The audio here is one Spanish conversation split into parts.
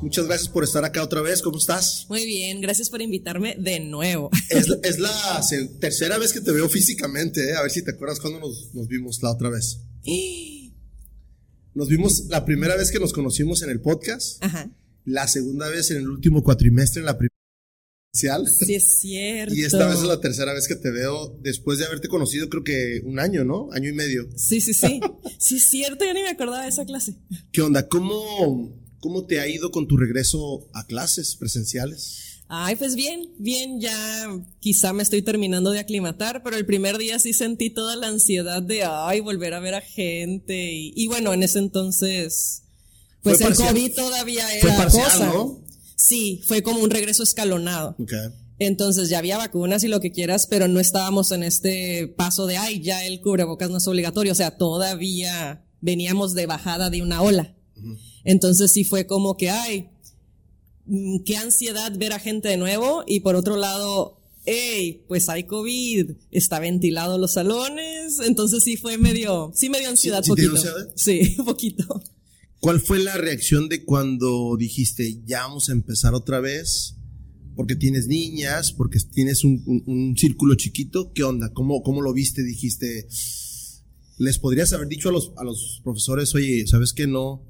Muchas gracias por estar acá otra vez. ¿Cómo estás? Muy bien, gracias por invitarme de nuevo. Es, la- es la se- tercera vez que te veo físicamente, ¿eh? A ver si te acuerdas cuando nos, nos vimos la otra vez. Nos vimos la primera vez que nos conocimos en el podcast, Ajá. la segunda vez en el último cuatrimestre, en la primera. Sí, es cierto. Y esta vez es la tercera vez que te veo después de haberte conocido, creo que un año, ¿no? Año y medio. Sí, sí, sí. Sí, es cierto, yo ni me acordaba de esa clase. ¿Qué onda? ¿Cómo, cómo te ha ido con tu regreso a clases presenciales? Ay, pues bien, bien, ya quizá me estoy terminando de aclimatar, pero el primer día sí sentí toda la ansiedad de, ay, volver a ver a gente. Y, y bueno, en ese entonces, pues Fue el parcial. COVID todavía Fue era parcial, cosa. ¿no? Sí, fue como un regreso escalonado. Entonces ya había vacunas y lo que quieras, pero no estábamos en este paso de, ay, ya el cubrebocas no es obligatorio. O sea, todavía veníamos de bajada de una ola. Entonces sí fue como que, ay, mm, qué ansiedad ver a gente de nuevo. Y por otro lado, hey, pues hay COVID, está ventilado los salones. Entonces sí fue medio, sí me dio ansiedad sí poquito. Sí, poquito. ¿Cuál fue la reacción de cuando dijiste, ya vamos a empezar otra vez? Porque tienes niñas, porque tienes un, un- un círculo chiquito. ¿Qué onda? ¿Cómo, ¿Cómo lo viste? Dijiste, ¿les podrías haber dicho a los, a los profesores, oye, ¿sabes que no,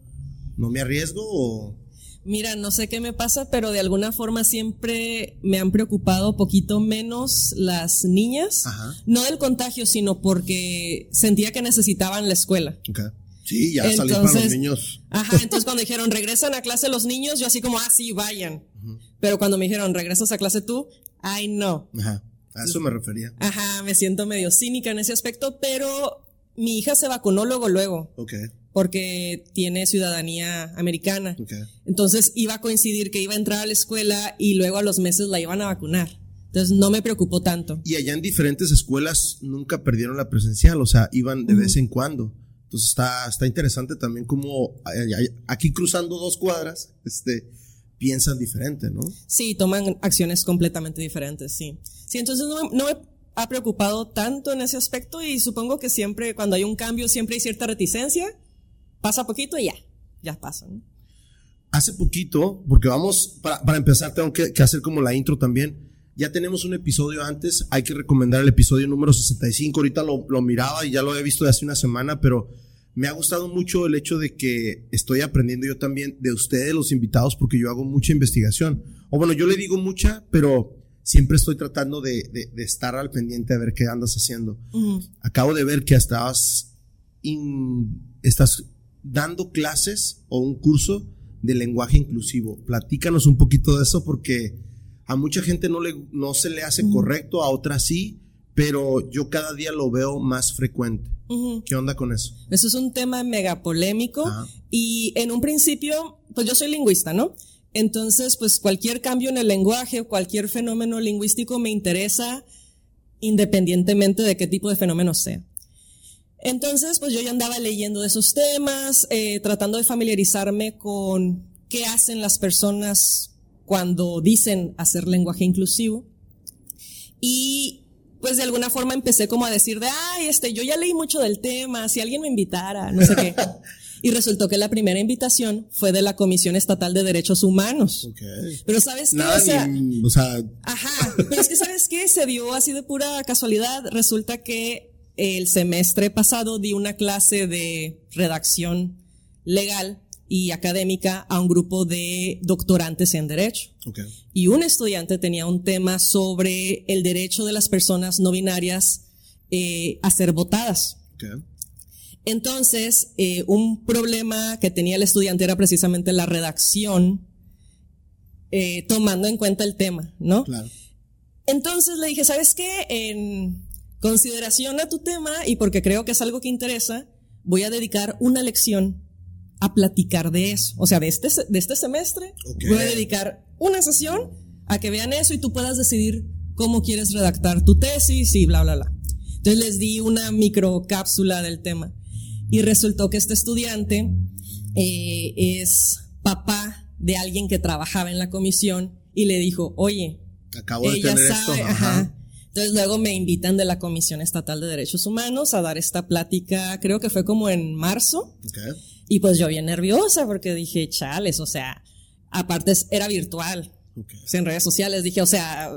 no me arriesgo? O, Mira, no sé qué me pasa, pero de alguna forma siempre me han preocupado poquito menos las niñas. Ajá. No del contagio, sino porque sentía que necesitaban la escuela. ok. Sí, ya salir para los Entonces- niños. Ajá, entonces cuando dijeron regresan a clase los niños, yo así como, ah, sí, vayan. Pero cuando me dijeron regresas a clase tú, ay, no. Ajá. A eso me refería. Ajá, me siento medio cínica en ese aspecto, pero mi hija se vacunó luego, luego, Ok, porque tiene ciudadanía americana. ok. Entonces iba a coincidir que iba a entrar a la escuela y luego a los meses la iban a vacunar. Entonces no me preocupó tanto. Y allá en diferentes escuelas nunca perdieron la presencial, o sea, iban de vez en cuando. Entonces está, está interesante también como aquí cruzando dos cuadras, este, piensan diferente, ¿no? Sí, toman acciones completamente diferentes, sí. Sí, entonces no, me- no me ha preocupado tanto en ese aspecto y supongo que siempre, cuando hay un cambio, siempre hay cierta reticencia. Pasa poquito y ya, ya pasa. ¿no? Hace poquito, porque vamos, para, para empezar tengo que, que hacer como la intro también. Ya tenemos un episodio antes, hay que recomendar el episodio número 65. Ahorita lo, lo miraba y ya lo he visto de hace una semana, pero me ha gustado mucho el hecho de que estoy aprendiendo yo también de ustedes, los invitados, porque yo hago mucha investigación. O bueno, yo le digo mucha, pero siempre estoy tratando de, de- de estar al pendiente de ver qué andas haciendo. Acabo de ver que estabas, in- estás dando clases o un curso de lenguaje inclusivo. Platícanos un poquito de eso porque a mucha gente no, le, no se le hace correcto, a otras sí, pero yo cada día lo veo más frecuente. ¿Qué onda con eso? Eso es un tema mega polémico y en un principio, pues yo soy lingüista, ¿no? Entonces, pues cualquier cambio en el lenguaje, cualquier fenómeno lingüístico me interesa independientemente de qué tipo de fenómeno sea. Entonces, pues yo ya andaba leyendo de esos temas, eh, tratando de familiarizarme con qué hacen las personas cuando dicen hacer lenguaje inclusivo. Y pues de alguna forma empecé como a decir de, ay, este, yo ya leí mucho del tema, si alguien me invitara, no sé qué. Y resultó que la primera invitación fue de la Comisión Estatal de Derechos Humanos. Ok. Pero ¿sabes qué? Nada, O sea, ni- o sea, Ajá, pero es que sabes qué, se dio así de pura casualidad. Resulta que el semestre pasado di una clase de redacción legal y académica a un grupo de doctorantes en derecho. Y un estudiante tenía un tema sobre el derecho de las personas no binarias eh, a ser votadas. Entonces, eh, un problema que tenía el estudiante era precisamente la redacción, eh, tomando en cuenta el tema, ¿no? Claro. Entonces le dije, ¿sabes qué? En consideración a tu tema y porque creo que es algo que interesa, voy a dedicar una lección a platicar de eso. O sea, de este, de este semestre Ok. voy a dedicar una sesión a que vean eso y tú puedas decidir cómo quieres redactar tu tesis y bla, bla, bla. Entonces les di una micro cápsula del tema y resultó que este estudiante eh, es papá de alguien que trabajaba en la comisión y le dijo, oye, Acabo de ella tener sabe, esto. ajá. Ajá. Entonces luego me invitan de la Comisión Estatal de Derechos Humanos a dar esta plática, creo que fue como en marzo. Y pues yo bien nerviosa porque dije, chales, o sea, aparte era virtual, en redes sociales, dije, o sea,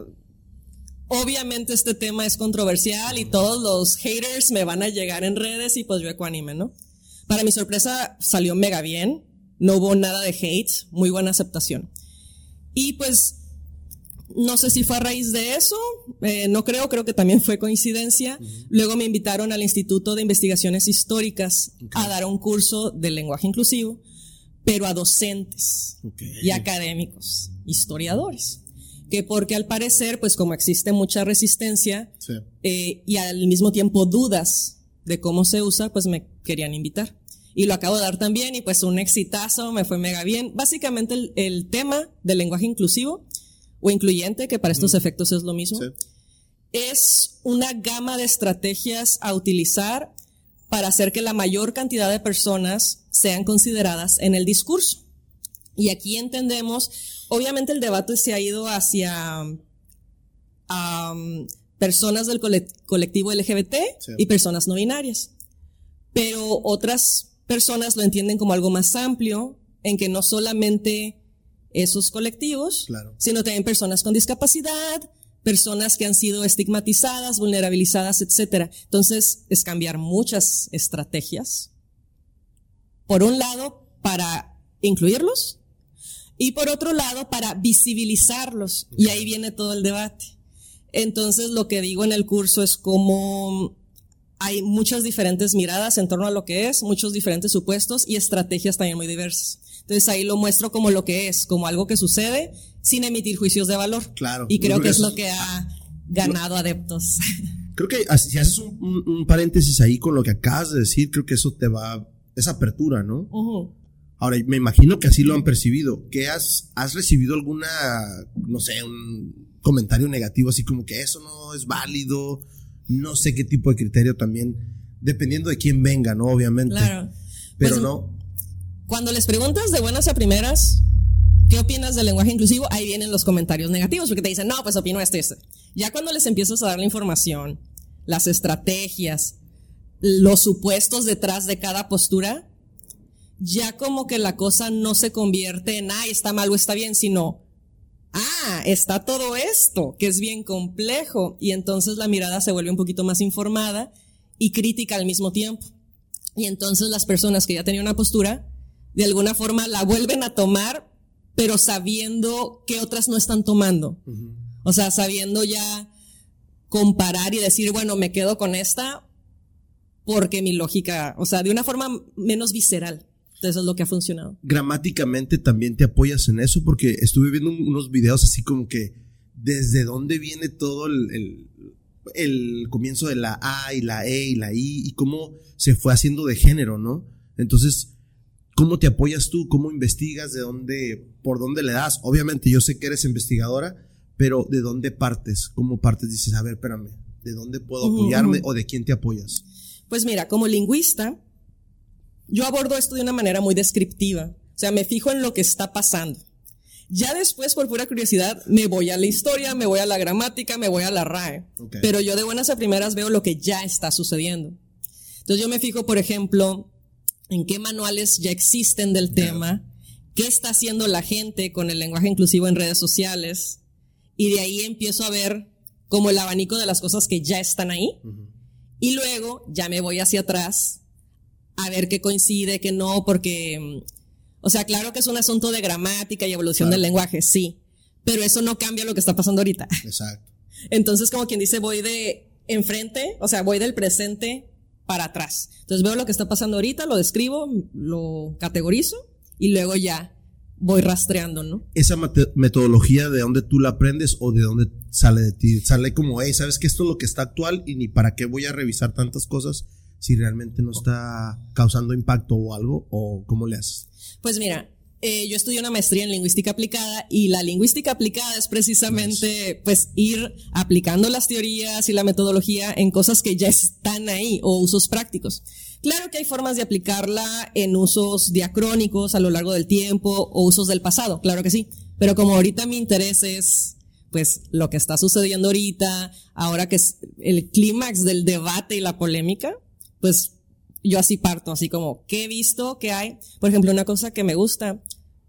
obviamente este tema es controversial y todos los haters me van a llegar en redes y pues yo ecuánime, ¿no? Para mi sorpresa salió mega bien, no hubo nada de hate, muy buena aceptación. Y pues no sé si fue a raíz de eso, eh, no creo, creo que también fue coincidencia. Luego me invitaron al Instituto de Investigaciones Históricas a dar un curso de lenguaje inclusivo, pero a docentes y académicos, historiadores. Que porque al parecer, pues como existe mucha resistencia eh, y al mismo tiempo dudas de cómo se usa, pues me querían invitar. Y lo acabo de dar también y pues un exitazo, me fue mega bien. Básicamente el, el tema del lenguaje inclusivo o incluyente, que para estos efectos es lo mismo, es una gama de estrategias a utilizar para hacer que la mayor cantidad de personas sean consideradas en el discurso. Y aquí entendemos, obviamente el debate se ha ido hacia personas del colectivo LGBT y personas no binarias, pero otras personas lo entienden como algo más amplio, en que no solamente esos colectivos, sino también personas con discapacidad, personas que han sido estigmatizadas, vulnerabilizadas, etc. Entonces, es cambiar muchas estrategias. Por un lado, para incluirlos y por otro lado, para visibilizarlos. Y ahí viene todo el debate. Entonces, lo que digo en el curso es como hay muchas diferentes miradas en torno a lo que es, muchos diferentes supuestos y estrategias también muy diversas. Entonces ahí lo muestro como lo que es, como algo que sucede sin emitir juicios de valor. Claro. Y creo que es lo que ha ganado adeptos. Creo que si haces un, paréntesis ahí con lo que acabas de decir, creo que eso te va, esa apertura, ¿no? Ahora, me imagino que así lo han percibido. ¿Qué has, has recibido alguna, no sé, un comentario negativo así como que eso no es válido? No sé qué tipo de criterio también, dependiendo de quién venga, ¿no? Obviamente. Claro. Pero pues, no cuando les preguntas de buenas a primeras, ¿qué opinas del lenguaje inclusivo? Ahí vienen los comentarios negativos, porque te dicen, no, pues opino esto y esto. Ya cuando les empiezas a dar la información, las estrategias, los supuestos detrás de cada postura, ya como que la cosa no se convierte en, ay, está mal o está bien, sino, ah, está todo esto, que es bien complejo, y entonces la mirada se vuelve un poquito más informada y crítica al mismo tiempo. Y entonces las personas que ya tenían una postura de alguna forma la vuelven a tomar, pero sabiendo que otras no están tomando. O sea, sabiendo ya comparar y decir, bueno, me quedo con esta porque mi lógica, o sea, de una forma menos visceral. Eso es lo que ha funcionado. Gramáticamente también te apoyas en eso porque estuve viendo unos videos así como que desde dónde viene todo el, el comienzo de la A y la E y la I y cómo se fue haciendo de género, ¿no? Entonces, ¿Cómo te apoyas tú? ¿Cómo investigas? ¿De dónde, por dónde le das? Obviamente yo sé que eres investigadora, pero ¿de dónde partes? ¿Cómo partes? Dices, a ver, espérame, ¿de dónde puedo apoyarme o de quién te apoyas? Pues mira, como lingüista, yo abordo esto de una manera muy descriptiva. O sea, me fijo en lo que está pasando. Ya después, por pura curiosidad, me voy a la historia, me voy a la gramática, me voy a la RAE. Pero yo de buenas a primeras veo lo que ya está sucediendo. Entonces yo me fijo, por ejemplo, en qué manuales ya existen del tema, qué está haciendo la gente con el lenguaje inclusivo en redes sociales, y de ahí empiezo a ver como el abanico de las cosas que ya están ahí, y luego ya me voy hacia atrás a ver qué coincide, qué no, porque, o sea, claro que es un asunto de gramática y evolución del lenguaje, sí, pero eso no cambia lo que está pasando ahorita. Exacto. Entonces, como quien dice, voy de enfrente, o sea, voy del presente para atrás. Entonces veo lo que está pasando ahorita, lo describo, lo categorizo y luego ya voy rastreando, ¿no? Esa metodología, ¿de dónde tú la aprendes o de dónde sale de ti? Sale como, hey, ¿sabes que esto es lo que está actual y ni para qué voy a revisar tantas cosas si realmente no está causando impacto o algo? ¿O cómo le haces? Pues mira, eh, yo estudié una maestría en lingüística aplicada y la lingüística aplicada es precisamente pues ir aplicando las teorías y la metodología en cosas que ya están ahí o usos prácticos. Claro que hay formas de aplicarla en usos diacrónicos a lo largo del tiempo o usos del pasado, claro que sí, pero como ahorita mi interés es pues lo que está sucediendo ahorita, ahora que es el clímax del debate y la polémica, pues yo así parto, así como, ¿qué he visto? ¿Qué hay? Por ejemplo, una cosa que me gusta,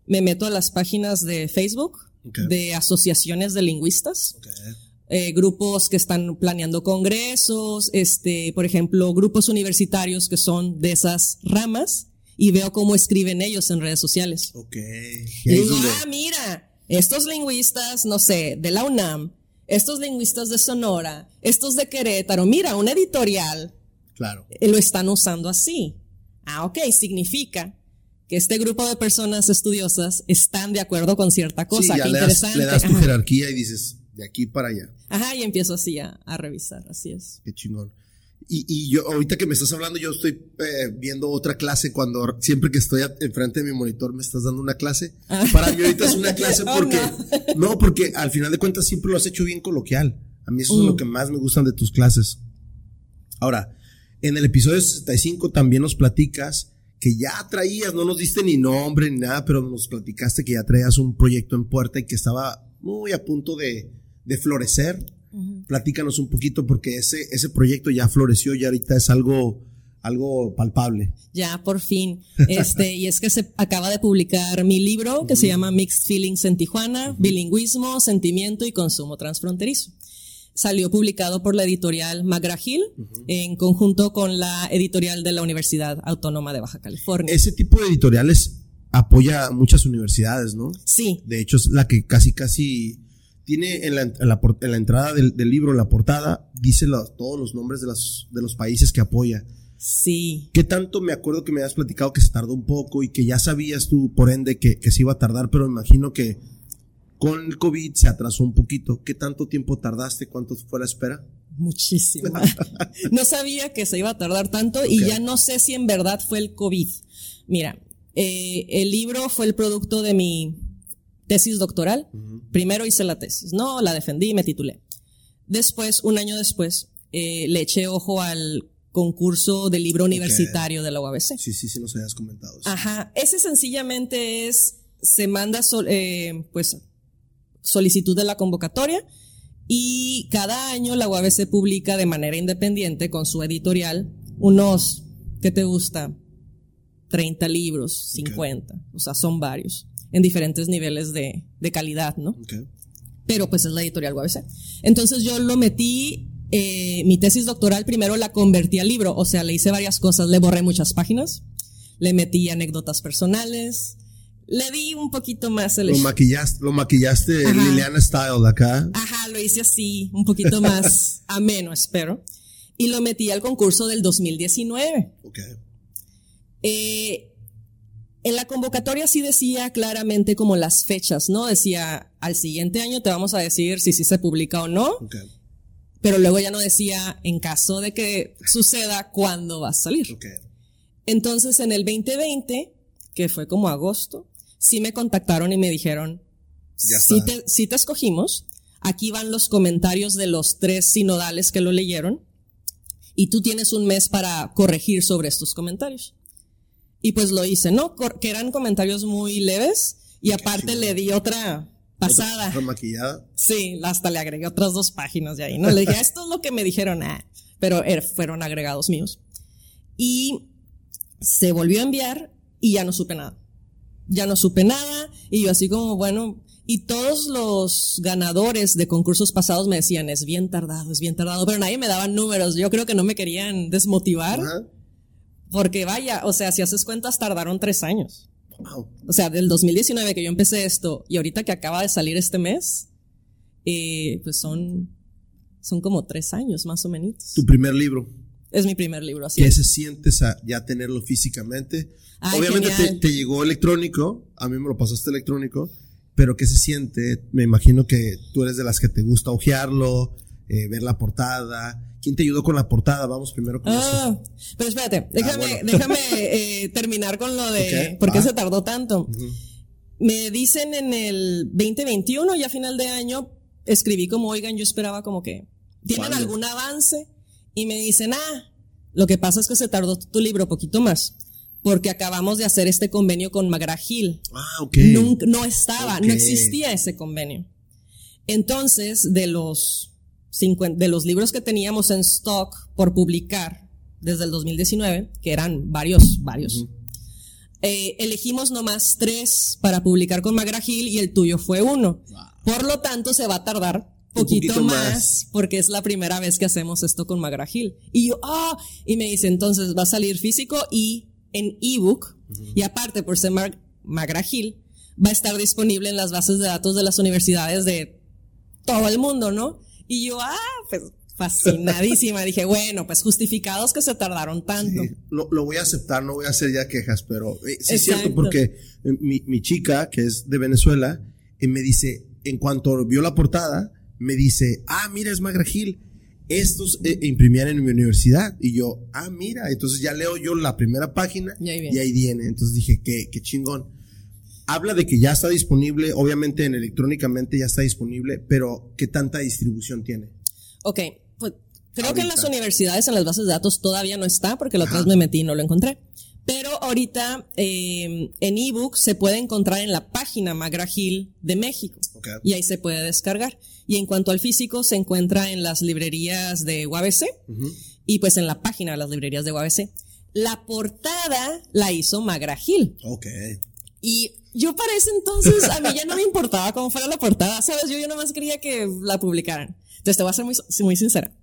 me meto a las páginas de Facebook de asociaciones de lingüistas. Eh, grupos que están planeando congresos, este, por ejemplo, grupos universitarios que son de esas ramas y veo cómo escriben ellos en redes sociales. Ok. Y digo, ah, mira, estos lingüistas, no sé, de la UNAM, estos lingüistas de Sonora, estos de Querétaro, mira, un editorial. Claro. Eh, lo están usando así. Ah, ok, significa que este grupo de personas estudiosas están de acuerdo con cierta cosa. Sí, ya Qué le das, interesante. le das tu Ajá. jerarquía y dices, de aquí para allá. Ajá, y empiezo así a, a revisar, así es. Qué chingón. Y, y yo, ahorita que me estás hablando, yo estoy eh, viendo otra clase cuando siempre que estoy a- enfrente de mi monitor me estás dando una clase. Para mí ahorita es una clase Oh, porque, no. no. porque al final de cuentas siempre lo has hecho bien coloquial. A mí eso es Mm. lo que más me gustan de tus clases. Ahora, en el episodio 65 también nos platicas que ya traías, no nos diste ni nombre ni nada, pero nos platicaste que ya traías un proyecto en puerta y que estaba muy a punto de, de florecer. Platícanos un poquito porque ese, ese proyecto ya floreció y ahorita es algo, algo palpable. Ya, por fin. Este, y es que se acaba de publicar mi libro que se llama Mixed Feelings en Tijuana, Bilingüismo, Sentimiento y Consumo Transfronterizo. Salió publicado por la editorial McGraw Hill en conjunto con la editorial de la Universidad Autónoma de Baja California. Ese tipo de editoriales apoya a muchas universidades, ¿no? sí, De hecho, es la que casi, casi tiene en la, en la por- en la entrada del, del libro, en la portada, dice todos los nombres de, las, de los países que apoya. sí. ¿Qué tanto me acuerdo que me habías platicado que se tardó un poco y que ya sabías tú, por ende, que, que se iba a tardar, pero imagino que con el COVID se atrasó un poquito. ¿Qué tanto tiempo tardaste? ¿Cuánto fue la espera? Muchísimo. no sabía que se iba a tardar tanto y ya no sé si en verdad fue el COVID. Mira, eh, el libro fue el producto de mi tesis doctoral. Primero hice la tesis, no, la defendí y me titulé. Después, un año después, eh, le eché ojo al concurso del libro universitario de la UABC. Sí, sí, sí, nos habías comentado. eso. Ajá, ese sencillamente es, se manda sol- eh, pues solicitud de la convocatoria y cada año la UABC publica de manera independiente con su editorial unos, ¿qué te gusta? 30 libros, 50, o sea, son varios, en diferentes niveles de, de calidad, ¿no? Pero pues es la editorial UABC. Entonces yo lo metí, eh, mi tesis doctoral primero la convertí al libro, o sea, le hice varias cosas, le borré muchas páginas, le metí anécdotas personales, le di un poquito más el... Lo maquillaste, lo maquillaste Ajá. Liliana Style acá. Ajá, lo hice así, un poquito más ameno, espero. Y lo metí al concurso del 2019. Ok. Eh, en la convocatoria sí decía claramente como las fechas, ¿no? Decía, al siguiente año te vamos a decir si sí se publica o no. Ok. pero luego ya no decía en caso de que suceda cuándo va a salir. Ok. Entonces en el 2020, que fue como agosto, sí me contactaron y me dijeron, Ya sí te, sí te escogimos, aquí van los comentarios de los tres sinodales que lo leyeron y tú tienes un mes para corregir sobre estos comentarios. Y pues lo hice, ¿no? Que eran comentarios muy leves y aparte le di otra pasada. Otra maquillada. Sí, hasta le agregué otras dos páginas de ahí, ¿no? Le dije, esto es lo que me dijeron, ah, pero er- fueron agregados míos. Y se volvió a enviar y ya no supe nada. Ya no supe nada y yo así como, bueno, y todos los ganadores de concursos pasados me decían, es bien tardado, es bien tardado, pero nadie me daba números. Yo creo que no me querían desmotivar porque vaya, o sea, si haces cuentas, tardaron tres años. Wow. O sea, del 2019 que yo empecé esto y ahorita que acaba de salir este mes, eh, pues son, son como tres años más o menos. Tu primer libro. Es mi primer libro, así ¿Qué se sientes a ya tenerlo físicamente? Ay, Obviamente te, llegó electrónico, a mí me lo pasaste electrónico, pero ¿qué se siente? Me imagino que tú eres de las que te gusta ojearlo, eh, ver la portada. ¿Quién te ayudó con la portada? Vamos primero con eso. Ah, pero espérate, déjame, bueno. déjame eh, terminar con lo de por qué se tardó tanto. Me dicen en el 2021, ya final de año, escribí como, oigan, yo esperaba como que, ¿tienen ¿Cuándo? algún avance? Y me dicen, ah, lo que pasa es que se tardó tu libro poquito más, porque acabamos de hacer este convenio con McGraw Hill. Ah, ok. Nunca, no estaba, Ok. no existía ese convenio. Entonces, de los, 50, de los libros que teníamos en stock por publicar desde el 2019, que eran varios, varios, eh, elegimos nomás tres para publicar con Magragil y el tuyo fue uno. Por lo tanto, se va a tardar poquito, poquito más, más, porque es la primera vez que hacemos esto con Magragil. Y yo, ah, y me dice, entonces va a salir físico y en ebook, y aparte por ser Mag Magragil, va a estar disponible en las bases de datos de las universidades de todo el mundo, ¿no? Y yo, ah, pues fascinadísima. Dije, bueno, pues justificados que se tardaron tanto. lo, lo, voy a aceptar, no voy a hacer ya quejas, pero eh, sí es cierto porque eh, mi, mi, chica, que es de Venezuela, eh, me dice, en cuanto vio la portada, me dice, ah, mira, es Magra Gil. Estos eh, imprimían en mi universidad. Y yo, ah, mira, entonces ya leo yo la primera página y ahí viene. Y ahí viene. Entonces dije, qué, qué chingón. Habla de que ya está disponible, obviamente en electrónicamente ya está disponible, pero ¿qué tanta distribución tiene? Ok, pues creo que en las universidades, en las bases de datos todavía no está, porque la otra vez me metí y no lo encontré. Pero ahorita eh, en ebook se puede encontrar en la página Magragil de México. Y ahí se puede descargar. Y en cuanto al físico, se encuentra en las librerías de UABC y pues en la página de las librerías de UABC. La portada la hizo Magragil. Ok. Y yo para ese entonces, a mí ya no me importaba cómo fuera la portada, ¿sabes? Yo, yo nomás quería que la publicaran. Entonces te voy a ser muy, muy sincera.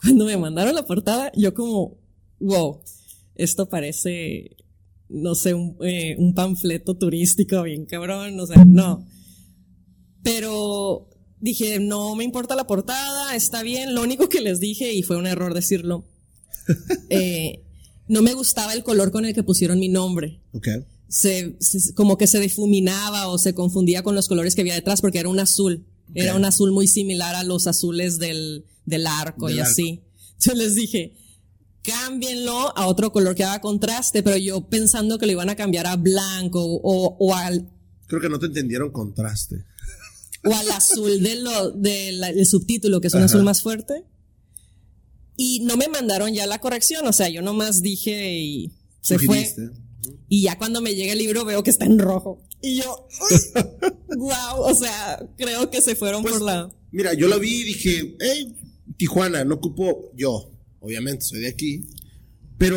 Cuando me mandaron la portada, yo como, wow esto parece, no sé, eh, un, panfleto turístico bien cabrón, o sea, no. Pero dije, no me importa la portada, está bien, lo único que les dije, y fue un error decirlo, eh, no me gustaba el color con el que pusieron mi nombre. Okay. Se, como que se difuminaba o se confundía con los colores que había detrás porque era un azul. Era un azul muy similar a los azules del, del arco y así. Yo les dije, cámbienlo a otro color que haga contraste, pero yo pensando que lo iban a cambiar a blanco o, o al... Creo que no te entendieron contraste. O al azul de lo, del subtítulo, que es un azul más fuerte. Y no me mandaron ya la corrección, o sea, yo nomás dije y se fue. Y ya cuando me llega el libro veo que está en rojo. Y yo, wow, o sea, creo que se fueron pues, por la... Mira, yo lo vi y dije, hey, Tijuana, no ocupo yo obviamente soy de aquí, pero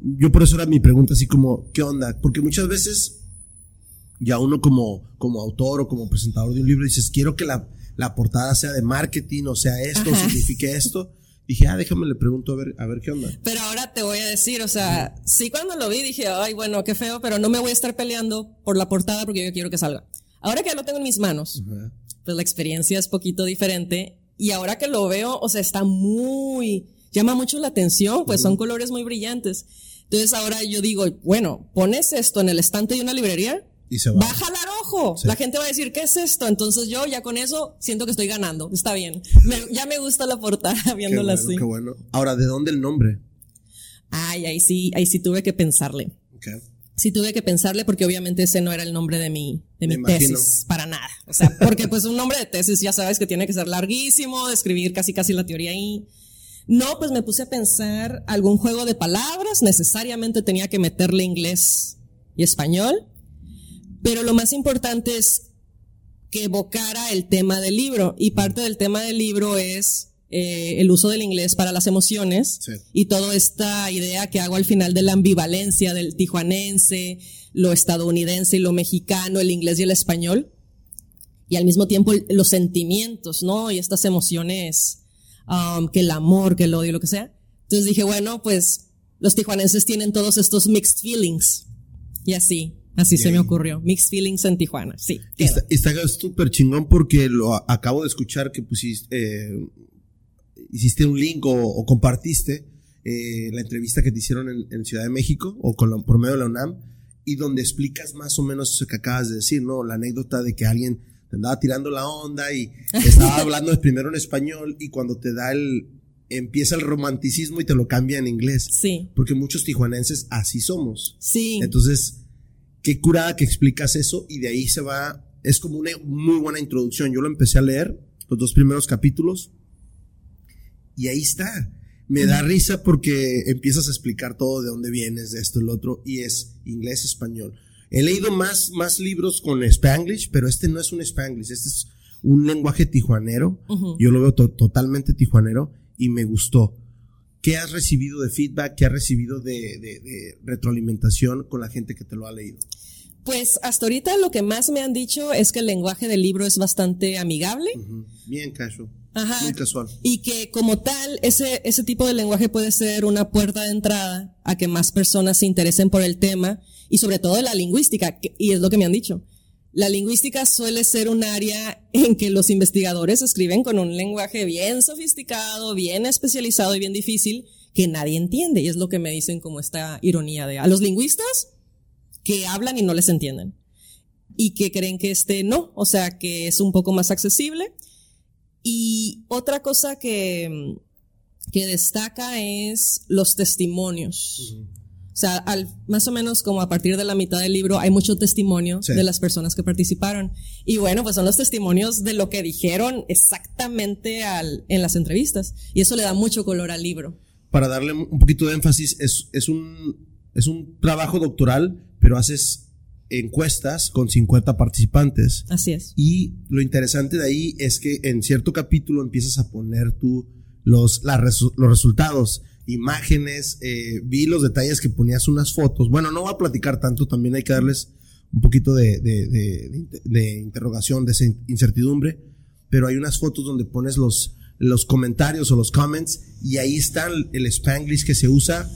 yo por eso era mi pregunta así como, ¿qué onda? Porque muchas veces ya uno como, como autor o como presentador de un libro dices, quiero que la, la portada sea de marketing o sea esto, signifique esto. Dije, ah, déjame le pregunto a ver, a ver qué onda. Pero ahora te voy a decir, o sea, sí cuando lo vi dije, ay, bueno, qué feo, pero no me voy a estar peleando por la portada porque yo quiero que salga. Ahora que ya lo tengo en mis manos, pues la experiencia es poquito diferente y ahora que lo veo, o sea, está muy, llama mucho la atención, pues son colores muy brillantes. Entonces ahora yo digo, bueno, pones esto en el estante de una librería, y se va. a jalar ojo. La gente va a decir, ¿qué es esto? Entonces yo ya con eso siento que estoy ganando. Está bien. ya me gusta la portada viéndola así. Qué bueno. Ahora, ¿de dónde el nombre? Ay, ahí sí, ahí sí tuve que pensarle. Okay. Sí tuve que pensarle porque obviamente ese no era el nombre de mi, de mi tesis. Para nada. O sea, porque pues un nombre de tesis ya sabes que tiene que ser larguísimo, describir casi casi la teoría ahí. No, pues me puse a pensar algún juego de palabras, necesariamente tenía que meterle inglés y español, pero lo más importante es que evocara el tema del libro y parte del tema del libro es eh, el uso del inglés para las emociones y toda esta idea que hago al final de la ambivalencia del tijuanense, lo estadounidense y lo mexicano, el inglés y el español y al mismo tiempo los sentimientos, ¿no? Y estas emociones Um, que el amor, que el odio, lo que sea. Entonces dije, bueno, pues los tijuanenses tienen todos estos mixed feelings. Y así, así se me ocurrió. Mixed feelings en Tijuana, sí. Está súper chingón porque lo acabo de escuchar que pusiste, eh, hiciste un link o, compartiste eh, la entrevista que te hicieron en, Ciudad de México o con por medio de la UNAM y donde explicas más o menos eso que acabas de decir, ¿no? La anécdota de que alguien te andaba tirando la onda y estaba hablando primero en español y cuando te da el, empieza el romanticismo y te lo cambia en inglés. Sí. Porque muchos tijuanenses así somos. Sí. Entonces, qué curada que explicas eso y de ahí se va, es como una muy buena introducción. Yo lo empecé a leer, los dos primeros capítulos, y ahí está. Me da risa porque empiezas a explicar todo de dónde vienes, de esto y lo otro, y es inglés, español. He leído más, más libros con Spanglish, pero este no es un Spanglish, este es un lenguaje tijuanero. Yo lo veo totalmente tijuanero y me gustó. ¿Qué has recibido de feedback? ¿Qué has recibido de, retroalimentación con la gente que te lo ha leído? Pues hasta ahorita lo que más me han dicho es que el lenguaje del libro es bastante amigable. Bien casual. Ajá. Muy casual. Y que como tal, ese, ese tipo de lenguaje puede ser una puerta de entrada a que más personas se interesen por el tema y sobre todo la lingüística, y es lo que me han dicho. La lingüística suele ser un área en que los investigadores escriben con un lenguaje bien sofisticado, bien especializado y bien difícil que nadie entiende. Y es lo que me dicen como esta ironía de a los lingüistas que hablan y no les entienden. Y que creen que este no, o sea, que es un poco más accesible. Y otra cosa que, que destaca es los testimonios. O sea, al, más o menos como a partir de la mitad del libro hay mucho testimonio de las personas que participaron. Y bueno, pues son los testimonios de lo que dijeron exactamente al, en las entrevistas. Y eso le da mucho color al libro. Para darle un poquito de énfasis, es, es, un, es un trabajo doctoral, pero haces encuestas con 50 participantes. Así es. Y lo interesante de ahí es que en cierto capítulo empiezas a poner tú los, los resultados imágenes, eh, vi los detalles que ponías unas fotos. Bueno, no voy a platicar tanto, también hay que darles un poquito de, de, interrogación, de incertidumbre, pero hay unas fotos donde pones los, los comentarios o los comments y ahí está el, spanglish que se usa,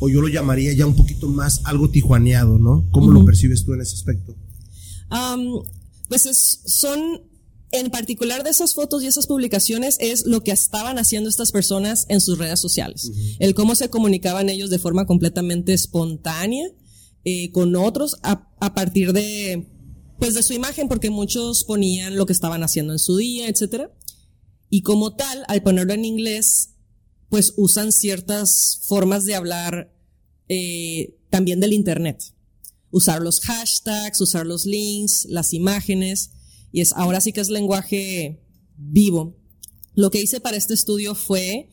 o yo lo llamaría ya un poquito más algo tijuaneado, ¿no? ¿Cómo lo percibes tú en ese aspecto? pues son en particular de esas fotos y esas publicaciones es lo que estaban haciendo estas personas en sus redes sociales. El cómo se comunicaban ellos de forma completamente espontánea eh, con otros a, partir de, pues de su imagen, porque muchos ponían lo que estaban haciendo en su día, etcétera. Y como tal, al ponerlo en inglés, pues usan ciertas formas de hablar eh, también del Internet. Usar los hashtags, usar los links, las imágenes y es ahora sí que es lenguaje vivo. Lo que hice para este estudio fue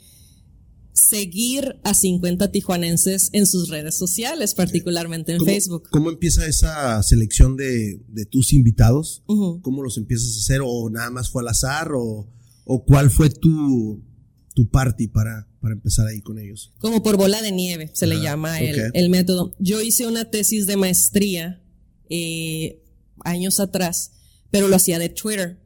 seguir a 50 tijuanenses en sus redes sociales, particularmente en Facebook. ¿Cómo empieza esa selección de, tus invitados? ¿Cómo los empiezas a hacer? ¿O nada más fue al azar? ¿O, cuál fue tu, tu party para, para empezar ahí con ellos? Como por bola de nieve, se le llama el, método. Yo hice una tesis de maestría eh, años atrás pero lo hacía de Twitter.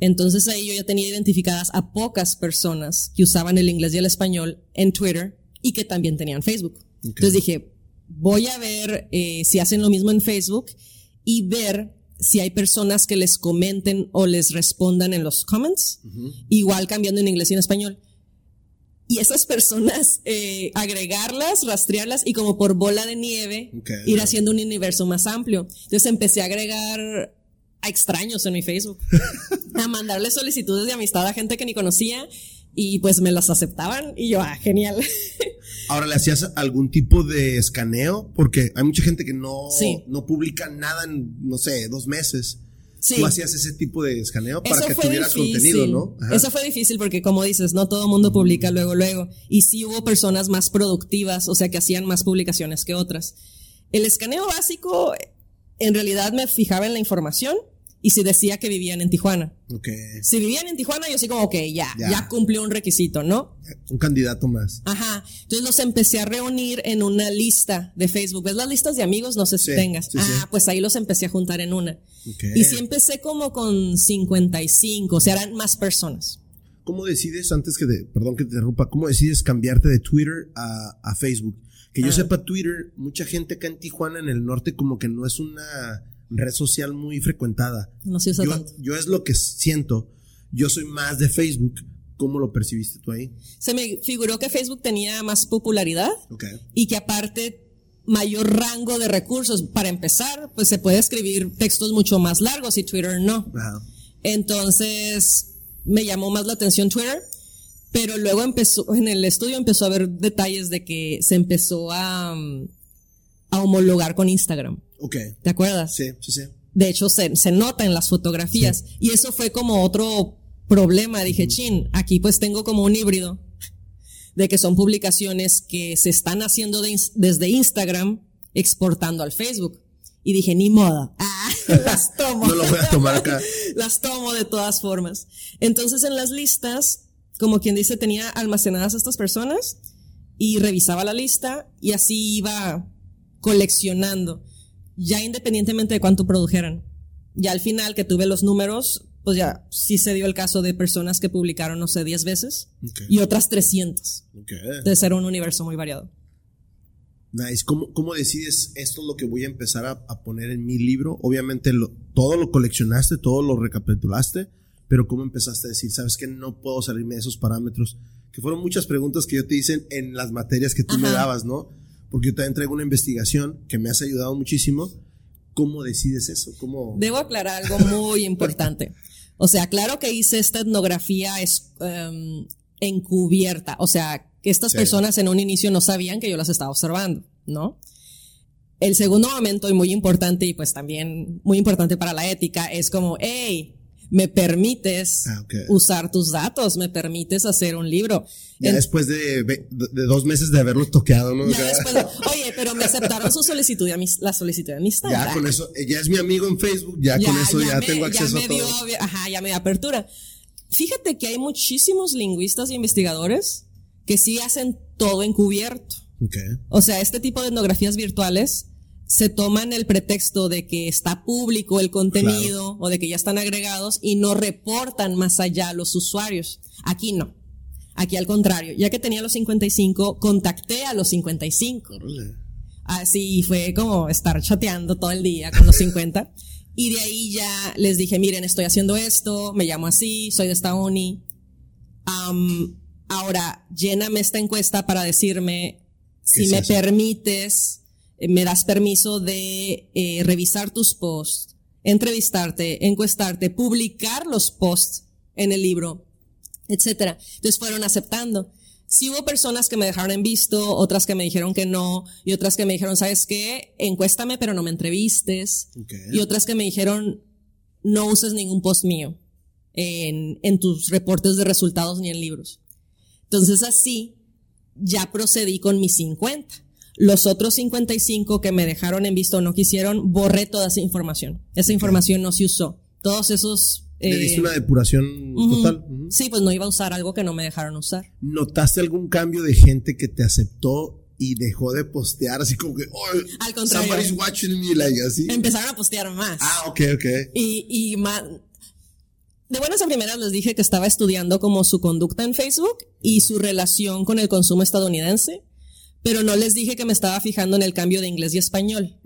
Entonces ahí yo ya tenía identificadas a pocas personas que usaban el inglés y el español en Twitter y que también tenían Facebook. Entonces dije, voy a ver eh, si hacen lo mismo en Facebook y ver si hay personas que les comenten o les respondan en los comments, igual cambiando en inglés y en español. Y esas personas, eh, agregarlas, rastrearlas y como por bola de nieve, ir haciendo un universo más amplio. Entonces empecé a agregar a extraños en mi Facebook, a mandarle solicitudes de amistad a gente que ni conocía y pues me las aceptaban y yo, ah, genial. Ahora, ¿le hacías algún tipo de escaneo? Porque hay mucha gente que no, no publica nada en, no sé, dos meses. Sí. Tú hacías ese tipo de escaneo para que tuvieras contenido, ¿no? Eso fue difícil porque, como dices, no todo el mundo publica luego, luego. Y sí hubo personas más productivas, o sea, que hacían más publicaciones que otras. El escaneo básico en realidad me fijaba en la información y si decía que vivían en Tijuana. Okay. Si vivían en Tijuana, yo sí como, ok, ya, ya, cumplió un requisito, ¿no? Un candidato más. Ajá. Entonces los empecé a reunir en una lista de Facebook. ¿Ves las listas de amigos? No sé si tengas. ah, pues ahí los empecé a juntar en una. Y sí empecé como con 55, o sea, eran más personas. ¿Cómo decides, antes que de, perdón que te interrumpa, cómo decides cambiarte de Twitter a, a Facebook? Que yo ah. sepa, Twitter, mucha gente acá en Tijuana, en el norte, como que no es una red social muy frecuentada. No se usa yo, tanto. Yo es lo que siento. Yo soy más de Facebook. ¿Cómo lo percibiste tú ahí? Se me figuró que Facebook tenía más popularidad okay. y que aparte mayor rango de recursos. Para empezar, pues se puede escribir textos mucho más largos y Twitter no. Entonces me llamó más la atención Twitter, pero luego empezó, en el estudio empezó a haber detalles de que se empezó a, a homologar con Instagram. Ok. ¿Te acuerdas? Sí, sí, sí. De hecho, se, se nota en las fotografías. Y eso fue como otro problema. Dije, chin, aquí pues tengo como un híbrido de que son publicaciones que se están haciendo desde Instagram exportando al Facebook. Y dije, ni modo. Ah, las tomo. no lo voy a tomar acá. las tomo de todas formas. Entonces en las listas, como quien dice, tenía almacenadas a estas personas y revisaba la lista y así iba coleccionando, ya independientemente de cuánto produjeran. Ya al final que tuve los números, pues ya sí se dio el caso de personas que publicaron, no sé, 10 veces y otras 300. Ok. Entonces era un universo muy variado. Nice. ¿Cómo, ¿Cómo decides esto es lo que voy a empezar a, a poner en mi libro? Obviamente lo- todo lo coleccionaste, todo lo recapitulaste, pero ¿cómo empezaste a decir, sabes que no puedo salirme de esos parámetros? Que fueron muchas preguntas que yo te hice en las materias que tú me dabas, ¿no? Porque yo también traigo una investigación que me has ayudado muchísimo. ¿Cómo decides eso? ¿Cómo? Debo aclarar algo muy importante. O sea, claro que hice esta etnografía es, em, encubierta. O sea, que estas Sí. personas en un inicio no sabían que yo las estaba observando, ¿no? El segundo momento y muy importante y pues también muy importante para la ética es como, hey, me permites Ah, usar tus datos, me permites hacer un libro. ya En- después de, dos meses de haberlo toqueado, ¿no? ya después, de- oye, pero me aceptaron su solicitud de amis- la solicitud de amistad. Ya con eso, eh, ya es mi amigo en Facebook, ya, con eso ya, me- tengo acceso me a todo. dio, ajá, ya me dio apertura. Fíjate que hay muchísimos lingüistas e investigadores que sí hacen todo encubierto. Ok. O sea, este tipo de etnografías virtuales se toman el pretexto de que está público el contenido o de que ya están agregados y no reportan más allá a los usuarios. Aquí no. Aquí al contrario, ya que tenía los 55, contacté a los 55. Órale. Así fue como estar chateando todo el día con los 50. Y de ahí ya les dije, miren, estoy haciendo esto, me llamo así, soy de esta uni. Am, ahora, lléname esta encuesta para decirme si me permites, me das permiso de eh, revisar tus posts, entrevistarte, encuestarte, publicar los posts en el libro, etcétera. Entonces fueron aceptando. Sí hubo personas que me dejaron en visto, otras que me dijeron que no, y otras que me dijeron, ¿sabes qué? Encuéstame, pero no me entrevistes. Y otras que me dijeron, no uses ningún post mío en, en tus reportes de resultados ni en libros. Entonces así ya procedí con mis 50. Los otros 55 que me dejaron en visto o no quisieron, borré toda esa información. Esa información no se usó. Todos esos... Le eh, diste una depuración total. Sí, pues no iba a usar algo que no me dejaron usar. ¿Notaste algún cambio de gente que te aceptó y dejó de postear así como que, oh, Al contrario. somebody's watching me, like así? Empezaron a postear más. Ah, ok, ok. Y, y más. De buenas a primeras les dije que estaba estudiando como su conducta en Facebook y su relación con el consumo estadounidense, pero no les dije que me estaba fijando en el cambio de inglés y español,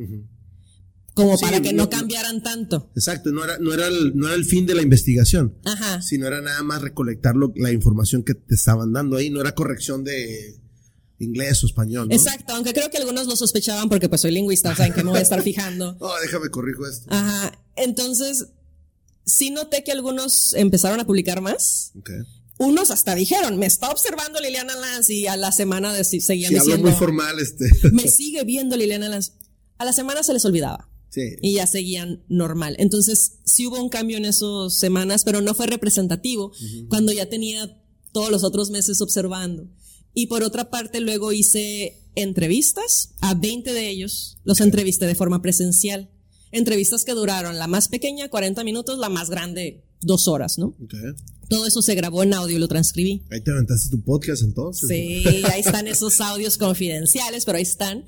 como Sí, para que no- no cambiaran tanto. Exacto, no era, no, era el, no era el fin de la investigación, Ajá. sino era nada más recolectar lo- la información que te estaban dando ahí, no era corrección de inglés o español. ¿no? Exacto, aunque creo que algunos lo sospechaban porque pues soy lingüista, o sea, en qué me voy a estar fijando. Oh, déjame corrijo esto. Ajá. Entonces, sí noté que algunos empezaron a publicar más. Ok. Unos hasta dijeron, me está observando Liliana Lanz y a la semana de, seguían Sí, diciendo, muy formal, este. me sigue viendo Liliana Lanz. A la semana se les olvidaba sí. y ya seguían normal. Entonces, sí hubo un cambio en esas semanas, pero no fue representativo cuando ya tenía todos los otros meses observando. Y por otra parte, luego hice entrevistas a 20 de ellos, los entrevisté de forma presencial. Entrevistas que duraron, la más pequeña 40 minutos, la más grande dos horas, ¿no? Ok. Todo eso se grabó en audio y lo transcribí. Ahí te aventaste tu podcast entonces. Sí, ahí están esos audios confidenciales, pero ahí están.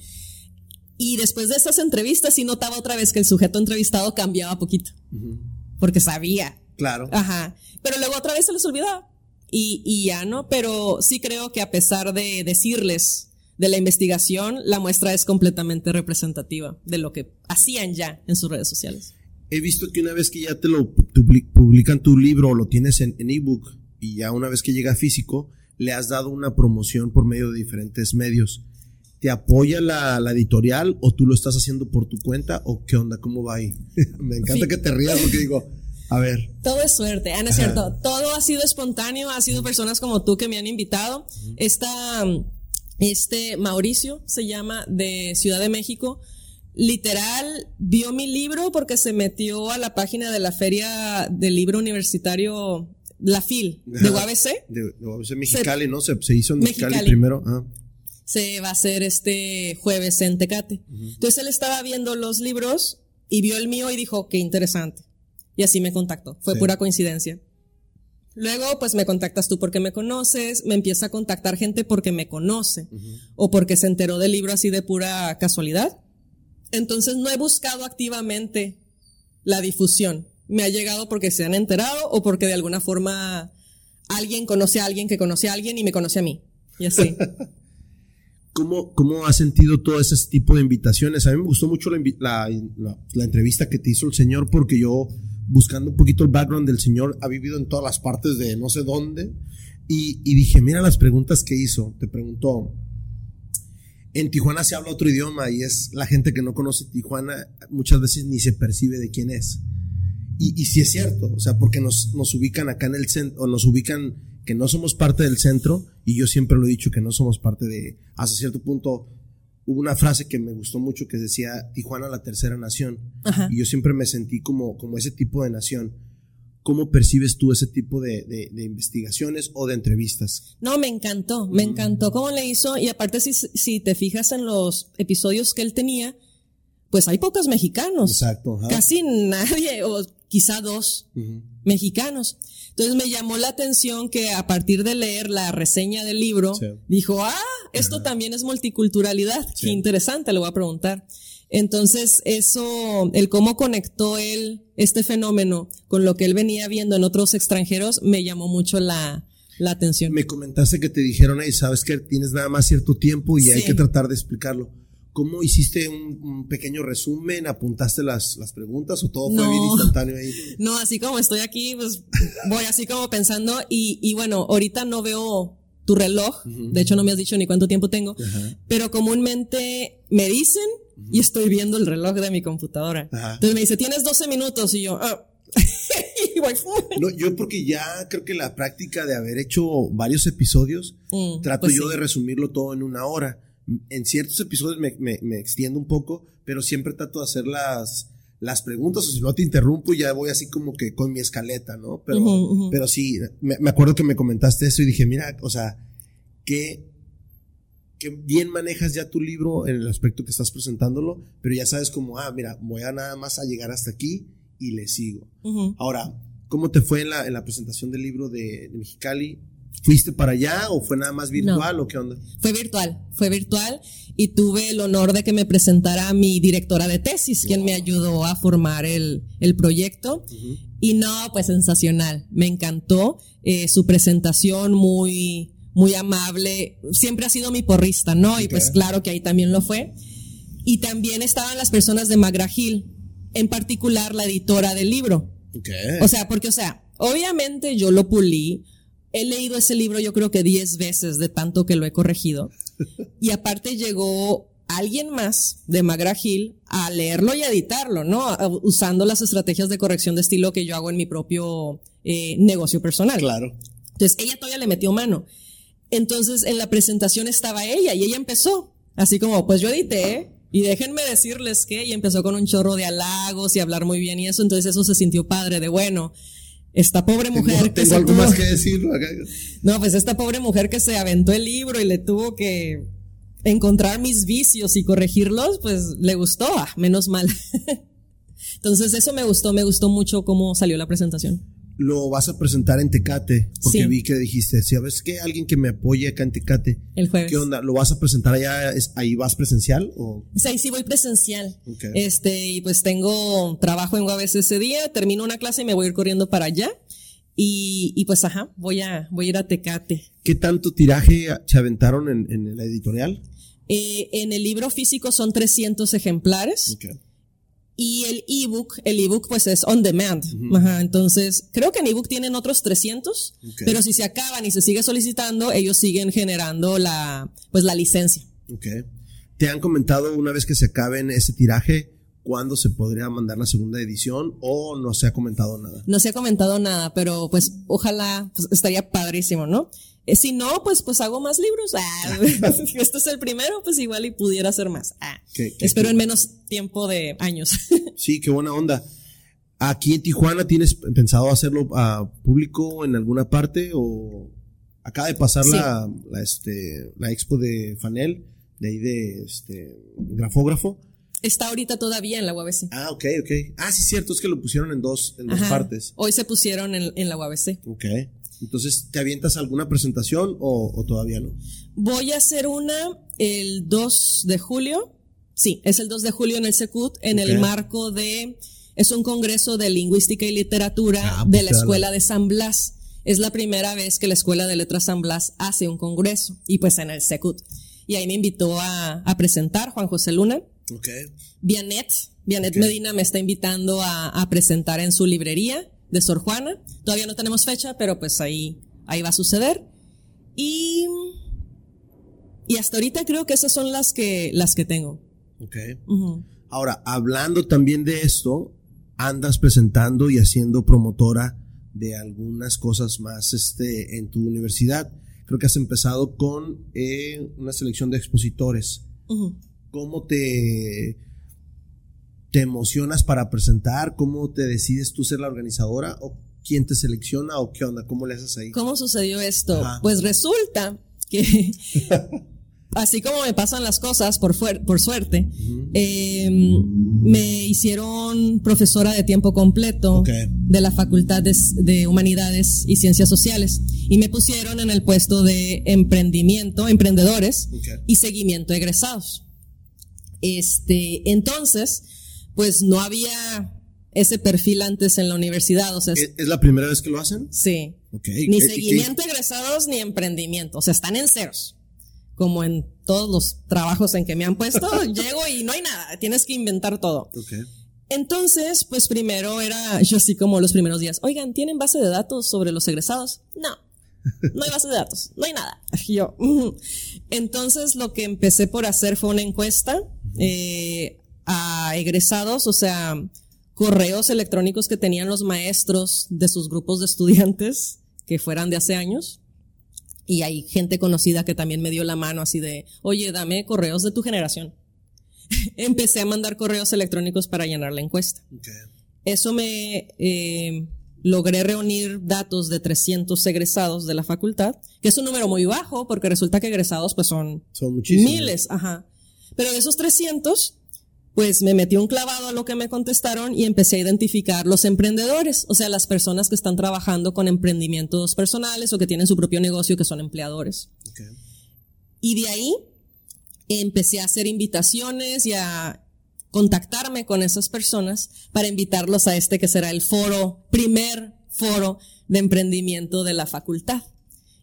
Y después de esas entrevistas sí notaba otra vez que el sujeto entrevistado cambiaba poquito, porque sabía. Claro. Ajá. Pero luego otra vez se les olvidaba. Y, y ya no, pero sí creo que a pesar de decirles de la investigación, la muestra es completamente representativa de lo que hacían ya en sus redes sociales. He visto que una vez que ya te lo publi- publican tu libro o lo tienes en, en ebook y ya una vez que llega físico, le has dado una promoción por medio de diferentes medios. ¿Te apoya la, la editorial o tú lo estás haciendo por tu cuenta o qué onda? ¿Cómo va ahí? Me encanta Sí. que te rías porque digo, a ver, Todo es suerte, ah, no es cierto. Todo ha sido espontáneo, ha sido personas como tú que me han invitado. Esta, este Mauricio se llama de Ciudad de México. Literal, vio mi libro porque se metió a la página de la Feria del Libro Universitario, la FIL, de. UABC. de, de UABC Mexicali, ¿no? Se, se hizo en Mexicali, Mexicali. primero. Ah, se va a hacer este jueves en Tecate. Entonces él estaba viendo los libros y vio el mío y dijo, qué interesante. Y así me contactó. Fue pura coincidencia. Luego, pues me contactas tú porque me conoces, me empieza a contactar gente porque me conoce o porque se enteró del libro así de pura casualidad. Entonces no he buscado activamente la difusión. Me ha llegado porque se han enterado o porque de alguna forma alguien conoce a alguien que conoce a alguien y me conoce a mí. Y así. ¿Cómo, ¿Cómo has sentido todo ese tipo de invitaciones? A mí me gustó mucho la, entrevista que te hizo el señor porque yo buscando un poquito el background del señor, ha vivido en todas las partes de no sé dónde. Y, dije, mira las preguntas que hizo. Te preguntó, en Tijuana se habla otro idioma y es la gente que no conoce Tijuana muchas veces ni se percibe de quién es. Y, y sí es cierto, o sea, porque nos, nos ubican acá en el centro, o nos ubican que no somos parte del centro, y yo siempre lo he dicho que no somos parte de, hasta cierto punto, hubo una frase que me gustó mucho que decía Tijuana la tercera nación. Y yo siempre me sentí como, como ese tipo de nación. ¿Cómo percibes tú ese tipo de, investigaciones o de entrevistas? No, me encantó, me encantó cómo le hizo. Y aparte, si, si te fijas en los episodios que él tenía, pues hay pocos mexicanos. Exacto. Casi nadie, o quizá dos mexicanos. Entonces me llamó la atención que a partir de leer la reseña del libro, dijo, ah, esto también es multiculturalidad. Qué interesante, le voy a preguntar. Entonces, eso, el cómo conectó él este fenómeno con lo que él venía viendo en otros extranjeros, me llamó mucho la, atención. Me comentaste que te dijeron, ahí sabes que tienes nada más cierto tiempo y hay que tratar de explicarlo. ¿Cómo hiciste un, pequeño resumen? ¿Apuntaste las, las, preguntas o todo fue bien instantáneo ahí? No, así como estoy aquí, pues voy así como pensando y, y bueno, ahorita no veo tu reloj, de hecho no me has dicho ni cuánto tiempo tengo, pero comúnmente me dicen y estoy viendo el reloj de mi computadora. Entonces me dice, tienes 12 minutos y yo, ah. no, yo porque ya creo que la práctica de haber hecho varios episodios, mm, trato pues yo de resumirlo todo en una hora. En ciertos episodios me, me, extiendo un poco, pero siempre trato de hacer las, las preguntas, o si no te interrumpo y ya voy así como que con mi escaleta, ¿no? Pero, pero sí, me, acuerdo que me comentaste eso y dije, mira, o sea, que, que bien manejas ya tu libro en el aspecto que estás presentándolo, pero ya sabes como, ah, mira, voy a nada más a llegar hasta aquí y le sigo. Ahora, ¿cómo te fue en la, en la presentación del libro de, de Mexicali? ¿Fuiste para allá o fue nada más virtual o qué onda? Fue virtual, fue virtual y tuve el honor de que me presentara mi directora de tesis, quien me ayudó a formar el, proyecto. Y no, pues sensacional, me encantó eh, su presentación muy, muy amable. Siempre ha sido mi porrista, ¿no? Y pues claro que ahí también lo fue. Y también estaban las personas de Magragil, en particular la editora del libro. O sea, porque, o sea, obviamente yo lo pulí, he leído ese libro yo creo que 10 veces de tanto que lo he corregido. Y aparte llegó alguien más de Magra Hill a leerlo y a editarlo, ¿no? Usando las estrategias de corrección de estilo que yo hago en mi propio eh, negocio personal. Claro. Entonces ella todavía le metió mano. Entonces en la presentación estaba ella y ella empezó. Así como, pues yo edité, y déjenme decirles que, y empezó con un chorro de halagos y hablar muy bien y eso, entonces eso se sintió padre de bueno esta pobre mujer que se algo más que decir. No, pues esta pobre mujer que se aventó el libro y le tuvo que encontrar mis vicios y corregirlos, pues le gustó, ah, menos mal. Entonces eso me gustó, me gustó mucho cómo salió la presentación lo vas a presentar en Tecate, porque vi que dijiste, ¿sabes qué? Alguien que me apoye acá en Tecate. El jueves. ¿Qué onda? ¿Lo vas a presentar allá? ¿Ahí vas presencial? O? Sí, sí, voy presencial. Este, y pues tengo trabajo en UABC ese día, termino una clase y me voy a ir corriendo para allá. Y, y pues, ajá, voy a, voy a ir a Tecate. ¿Qué tanto tiraje se aventaron en, en la editorial? Eh, en el libro físico son 300 ejemplares. Okay. Y el ebook, el ebook pues es on demand. Ajá, entonces, creo que en ebook tienen otros 300, pero si se acaban y se sigue solicitando, ellos siguen generando la, pues la licencia. Okay. ¿Te han comentado una vez que se acaben ese tiraje, cuándo se podría mandar la segunda edición o no se ha comentado nada? No se ha comentado nada, pero pues ojalá, pues, estaría padrísimo, ¿no? Eh, si no, pues, pues hago más libros. Ah, este es el primero, pues igual y pudiera hacer más. Ah, espero en menos tiempo de años. sí, qué buena onda. ¿Aquí en Tijuana tienes pensado hacerlo a público en alguna parte o acaba de pasar la, la, este, la expo de Fanel, de ahí de este, grafógrafo? Está ahorita todavía en la UABC. Ah, ok, ok. Ah, sí, cierto, es que lo pusieron en dos, en dos partes. Hoy se pusieron en, en la UABC. Ok. Entonces, ¿te avientas alguna presentación o, o todavía no? Voy a hacer una el 2 de julio. Sí, es el 2 de julio en el Secut, en el marco de. Es un congreso de lingüística y literatura Ah, de pues, la claro. Escuela de San Blas. Es la primera vez que la Escuela de Letras San Blas hace un congreso, y pues en el Secut. Y ahí me invitó a, a presentar Juan José Luna. Ok. Vianet, Vianet Ok. Medina me está invitando a, a presentar en su librería de Sor Juana. Todavía no tenemos fecha, pero pues ahí, ahí va a suceder. Y, y hasta ahorita creo que esas son las que, las que tengo. Ok. Ahora, hablando también de esto, andas presentando y haciendo promotora de algunas cosas más este, en tu universidad. Creo que has empezado con eh, una selección de expositores. ¿Cómo te, te emocionas para presentar? ¿Cómo te decides tú ser la organizadora? ¿O quién te selecciona? ¿O qué onda? ¿Cómo le haces ahí? ¿Cómo sucedió esto? Ajá. Pues resulta que, así como me pasan las cosas por, por suerte, eh, me hicieron profesora de tiempo completo de la Facultad de, de Humanidades y Ciencias Sociales y me pusieron en el puesto de emprendimiento, emprendedores y seguimiento egresados. Este, entonces, pues no había ese perfil antes en la universidad, o sea, ¿Es, es la primera vez que lo hacen? sí. Ok. Ni ¿Y- y seguimiento de egresados ni emprendimiento. O sea, están en ceros. Como en todos los trabajos en que me han puesto, llego y no hay nada. Tienes que inventar todo. qué- Ok. Entonces, pues primero era yo así como los primeros días. Oigan, ¿tienen base de datos sobre los egresados? No. No hay base de datos, no hay nada. Yo. Entonces, lo que empecé por hacer fue una encuesta eh, a egresados, o sea, correos electrónicos que tenían los maestros de sus grupos de estudiantes que fueran de hace años. Y hay gente conocida que también me dio la mano así de, oye, dame correos de tu generación. Empecé a mandar correos electrónicos para llenar la encuesta. Eso me eh, logré reunir datos de 300 egresados de la facultad, que es un número muy bajo porque resulta que egresados pues son Son miles, ajá. Pero de esos 300, pues me metí un clavado a lo que me contestaron y empecé a identificar los emprendedores, o sea, las personas que están trabajando con emprendimientos personales o que tienen su propio negocio que son empleadores. Y de ahí empecé a hacer invitaciones y a contactarme con esas personas para invitarlos a este que será el foro, primer foro de emprendimiento de la facultad.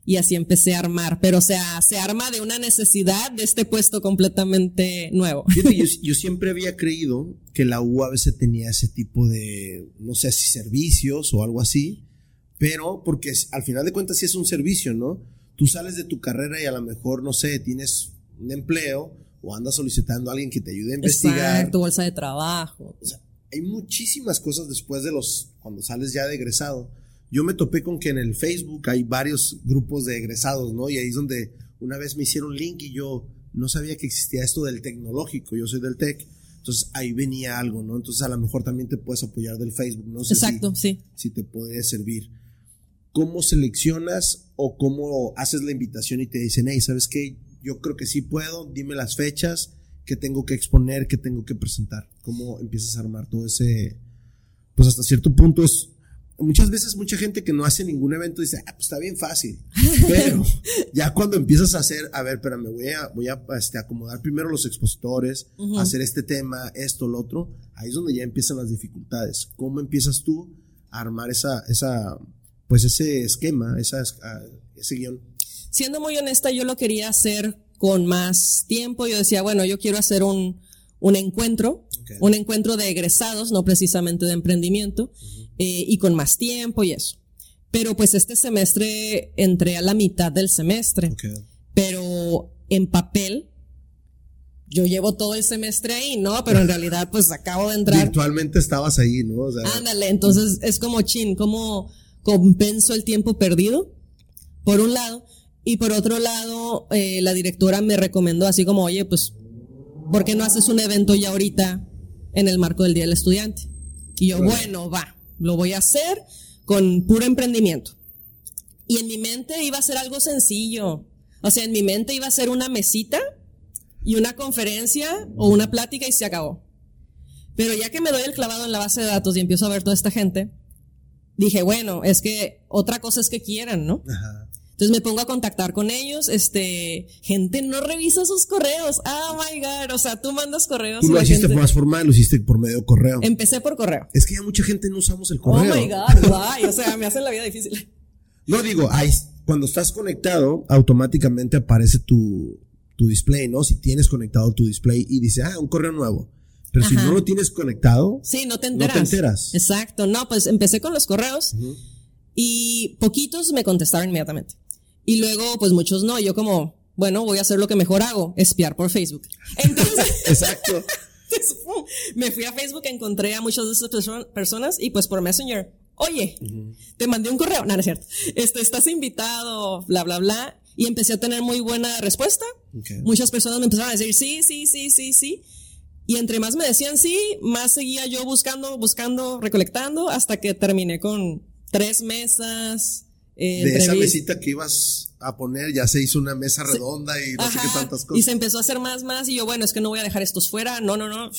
Y así empecé a armar, pero o sea, se arma de una necesidad de este puesto completamente nuevo. Fíjate, yo, yo siempre había creído que la U a veces tenía ese tipo de, no sé si servicios o algo así, pero porque al final de cuentas sí es un servicio, ¿no? Tú sales de tu carrera y a lo mejor, no sé, tienes un empleo o andas solicitando a alguien que te ayude a investigar. Exacto, bolsa de trabajo. O sea, hay muchísimas cosas después de los, cuando sales ya de egresado. Yo me topé con que en el Facebook hay varios grupos de egresados, ¿no? Y ahí es donde una vez me hicieron link y yo no sabía que existía esto del tecnológico, yo soy del tech. Entonces ahí venía algo, ¿no? Entonces a lo mejor también te puedes apoyar del Facebook, no sé si- Exacto, sí. si te puede servir. ¿Cómo seleccionas o cómo haces la invitación y te dicen, hey, ¿sabes qué? Yo creo que sí puedo, dime las fechas, qué tengo que exponer, qué tengo que presentar. ¿Cómo empiezas a armar todo ese... Pues hasta cierto punto es... Muchas veces mucha gente que no hace ningún evento dice, ah, pues está bien fácil. Pero ya cuando empiezas a hacer, a ver, pero me voy a, voy a este, acomodar primero los expositores, hacer este tema, esto, lo otro, ahí es donde ya empiezan las dificultades. ¿Cómo empiezas tú a armar esa, esa, pues ese esquema, esa, ese guion? siendo muy honesta, yo lo quería hacer con más tiempo. Yo decía, bueno, yo quiero hacer un, un encuentro, un encuentro de egresados, no precisamente de emprendimiento, eh, y con más tiempo y eso. Pero pues este semestre entré a la mitad del semestre, Ok. pero en papel, yo llevo todo el semestre ahí, ¿no? Pero en realidad pues acabo de entrar. Virtualmente estabas ahí, ¿no? O sea, Ándale, entonces es como chin, como compenso el tiempo perdido, por un lado, y por otro lado, eh, la directora me recomendó así como, oye, pues, ¿por qué no haces un evento ya ahorita en el marco del Día del Estudiante? Y yo, bueno, va, lo voy a hacer con puro emprendimiento. Y en mi mente iba a ser algo sencillo. O sea, en mi mente iba a ser una mesita y una conferencia o una plática y se acabó. Pero ya que me doy el clavado en la base de datos y empiezo a ver toda esta gente, dije, bueno, es que otra cosa es que quieran, ¿no? Ajá. Entonces me pongo a contactar con ellos, este, gente no revisa sus correos. Oh my god, o sea, tú mandas correos. Tú lo hiciste gente- más formal, lo hiciste por medio de correo. Empecé por correo. Es que ya mucha gente no usamos el Oh correo. my god, guay, o sea, me hacen la vida difícil. No digo, ahí, cuando estás conectado, automáticamente aparece tu, tu display, ¿no? Si tienes conectado tu display y dice, ah, un correo nuevo. Pero si no lo tienes conectado, Sí, no te No te enteras. enteras. Exacto, no, pues empecé con los correos y poquitos me contestaron inmediatamente. Y luego, pues muchos no, y yo como, bueno, voy a hacer lo que mejor hago, espiar por Facebook. Entonces, exacto. Entonces, me fui a Facebook, encontré a muchas de esas perso- personas y pues por Messenger, oye, te mandé un correo, no, no es cierto, este, estás invitado, bla, bla, bla, y empecé a tener muy buena respuesta. Muchas personas me empezaron a decir sí, sí, sí, sí, sí. Y entre más me decían sí, más seguía yo buscando, buscando, recolectando, hasta que terminé con tres mesas. Eh, De esa mesita que ibas a poner, ya se hizo una mesa redonda y no sé qué tantas Y cosas. se empezó a hacer más, más, y yo, bueno, es que no voy a dejar estos fuera, no, no, no.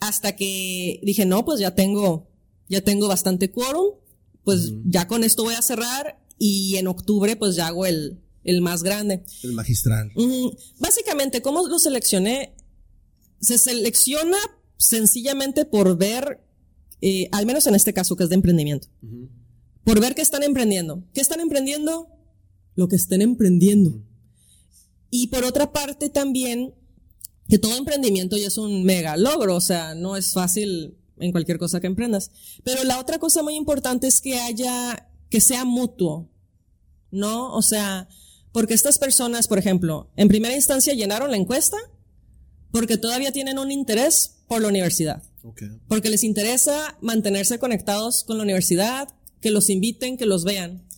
Hasta que dije, no, pues ya tengo, ya tengo bastante quórum, pues ya con esto voy a cerrar, y en octubre, pues ya hago el, el más grande. El magistral. Básicamente, ¿cómo lo seleccioné? Se selecciona sencillamente por ver, eh, al menos en este caso que es de emprendimiento, por ver qué están emprendiendo. ¿Qué están emprendiendo? Lo que estén emprendiendo. Y por otra parte también, que todo emprendimiento ya es un mega logro, o sea, no es fácil en cualquier cosa que emprendas. Pero la otra cosa muy importante es que haya, que sea mutuo, ¿no? O sea, porque estas personas, por ejemplo, en primera instancia llenaron la encuesta porque todavía tienen un interés por la universidad Ok. porque les interesa mantenerse conectados con la universidad, que los inviten, que los vean.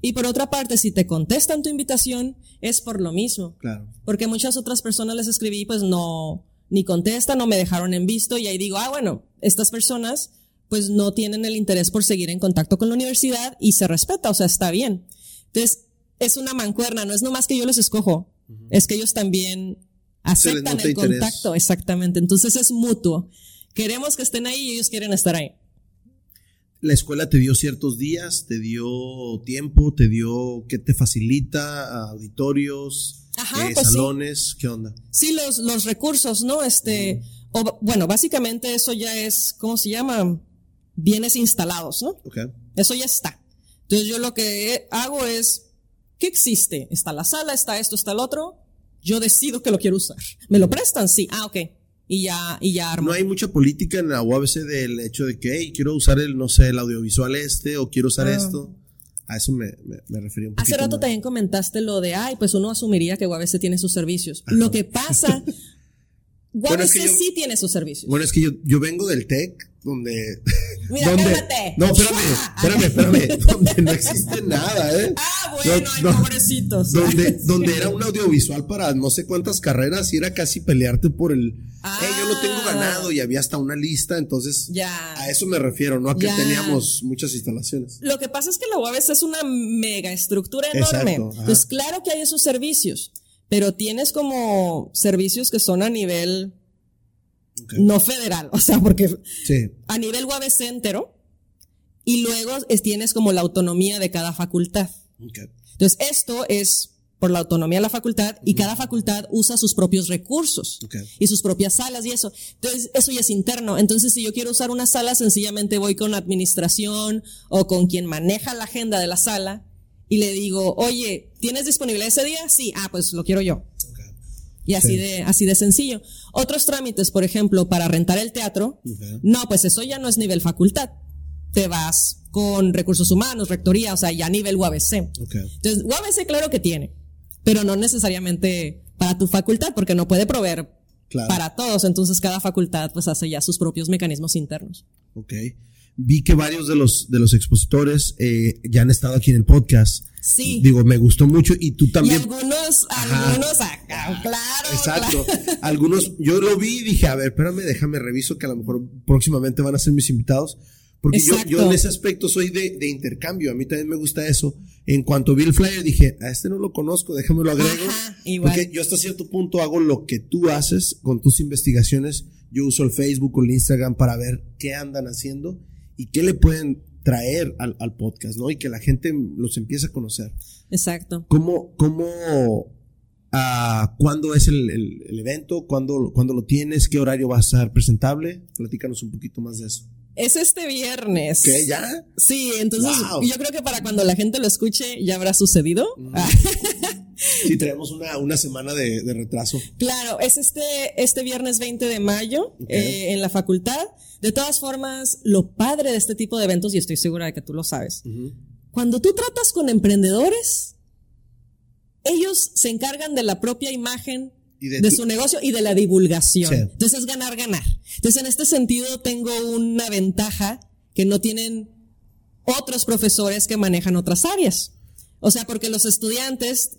Y por otra parte, si te contestan tu invitación, es por lo mismo. Claro. Porque muchas otras personas les escribí, pues no, ni contestan, no me dejaron en visto, y ahí digo, ah, bueno, estas personas, pues no tienen el interés por seguir en contacto con la universidad y se respeta, o sea, está bien. Entonces, es una mancuerna, no es nomás que yo los escojo, es que ellos también aceptan el interés. contacto, exactamente. Entonces es mutuo. Queremos que estén ahí y ellos quieren estar ahí. La escuela te dio ciertos días, te dio tiempo, te dio qué te facilita, auditorios, Ajá, eh, pues sí. salones, ¿qué onda? Sí, los, los recursos, ¿no? Este, o, bueno, básicamente eso ya es, ¿cómo se llama? Bienes instalados, ¿no? Ok. Eso ya está. Entonces yo lo que hago es, ¿qué existe? Está la sala, está esto, está el otro. Yo decido que lo quiero usar. ¿Me lo prestan? Sí. Ah, ok. Y ya, y ya armo. No hay mucha política en la UABC del hecho de que, hey, quiero usar el, no sé, el audiovisual este o quiero usar Ah. esto. A eso me, me, me refería un poquito. Hace rato más. también comentaste lo de, ay, pues uno asumiría que UABC tiene sus servicios. Lo que pasa, UABC Bueno, es que yo- sí tiene sus servicios. Bueno, es que yo, yo vengo del TEC, donde... Mira, cálmate. no, espérame, espérame, espérame, donde no existe nada, ¿eh? Ah, bueno, No, no. pobrecitos. Donde, donde era un audiovisual para no sé cuántas carreras y era casi pelearte por el, Ah. "Eh, yo lo tengo ganado y había hasta una lista, entonces Ya. a eso me refiero, no a que Ya. teníamos muchas instalaciones. Lo que pasa es que la UABC es una mega estructura enorme. Exacto. Pues claro que hay esos servicios, pero tienes como servicios que son a nivel No federal, o sea, porque Sí, a nivel UABC entero y luego es- tienes como la autonomía de cada facultad. ok. Entonces, esto es por la autonomía de la facultad y cada facultad usa sus propios recursos y sus propias salas y eso. Entonces, eso ya es interno. Entonces, si yo quiero usar una sala, sencillamente voy con administración o con quien maneja la agenda de la sala y le digo, oye, ¿tienes disponibilidad ese día? Sí, ah, pues lo quiero yo. Y así Sí. de, así de sencillo. Otros trámites, por ejemplo, para rentar el teatro, no, pues eso ya no es nivel facultad. Te vas con recursos humanos, rectoría, o sea, ya nivel UABC. Ok. Entonces, UABC claro que tiene, pero no necesariamente para tu facultad, porque no puede proveer Claro. para todos. Entonces, cada facultad pues hace ya sus propios mecanismos internos. Ok. Vi que varios de los, de los expositores eh, ya han estado aquí en el podcast. Sí. Digo, me gustó mucho y tú Y también. algunos, Ajá. algunos acá, claro. Exacto. claro. Algunos, yo lo vi y dije, a ver, espérame, déjame reviso que a lo mejor próximamente van a ser mis invitados. Porque yo, yo en ese aspecto soy de, de intercambio. A mí también me gusta eso. En cuanto vi el flyer, dije, a este no lo conozco, déjame lo agrego. Ajá, igual. Porque yo hasta cierto punto hago lo que tú haces con tus investigaciones. yo uso el Facebook o el Instagram para ver qué andan haciendo y qué le pueden traer al, al podcast, ¿no? Y que la gente los empiece a conocer. Exacto. ¿Cómo, cómo, ah, cuándo es el, el- el evento? ¿Cuándo, ¿Cuándo lo tienes? ¿Qué horario va a estar presentable? Platícanos un poquito más de eso. Es este viernes. ¿Qué? ¿Ya? Sí, entonces Wow. yo creo que para cuando la gente lo escuche ya habrá sucedido. Ah, Sí, tenemos una, una semana de, de retraso. claro, es este, este viernes 20 de mayo eh, en la facultad. De todas formas, lo padre de este tipo de eventos, y estoy segura de que tú lo sabes, cuando tú tratas con emprendedores, ellos se encargan de la propia imagen Y de su negocio y de la divulgación. Sí. Entonces es ganar, ganar. Entonces en este sentido tengo una ventaja que no tienen otros profesores que manejan otras áreas. O sea, porque los estudiantes,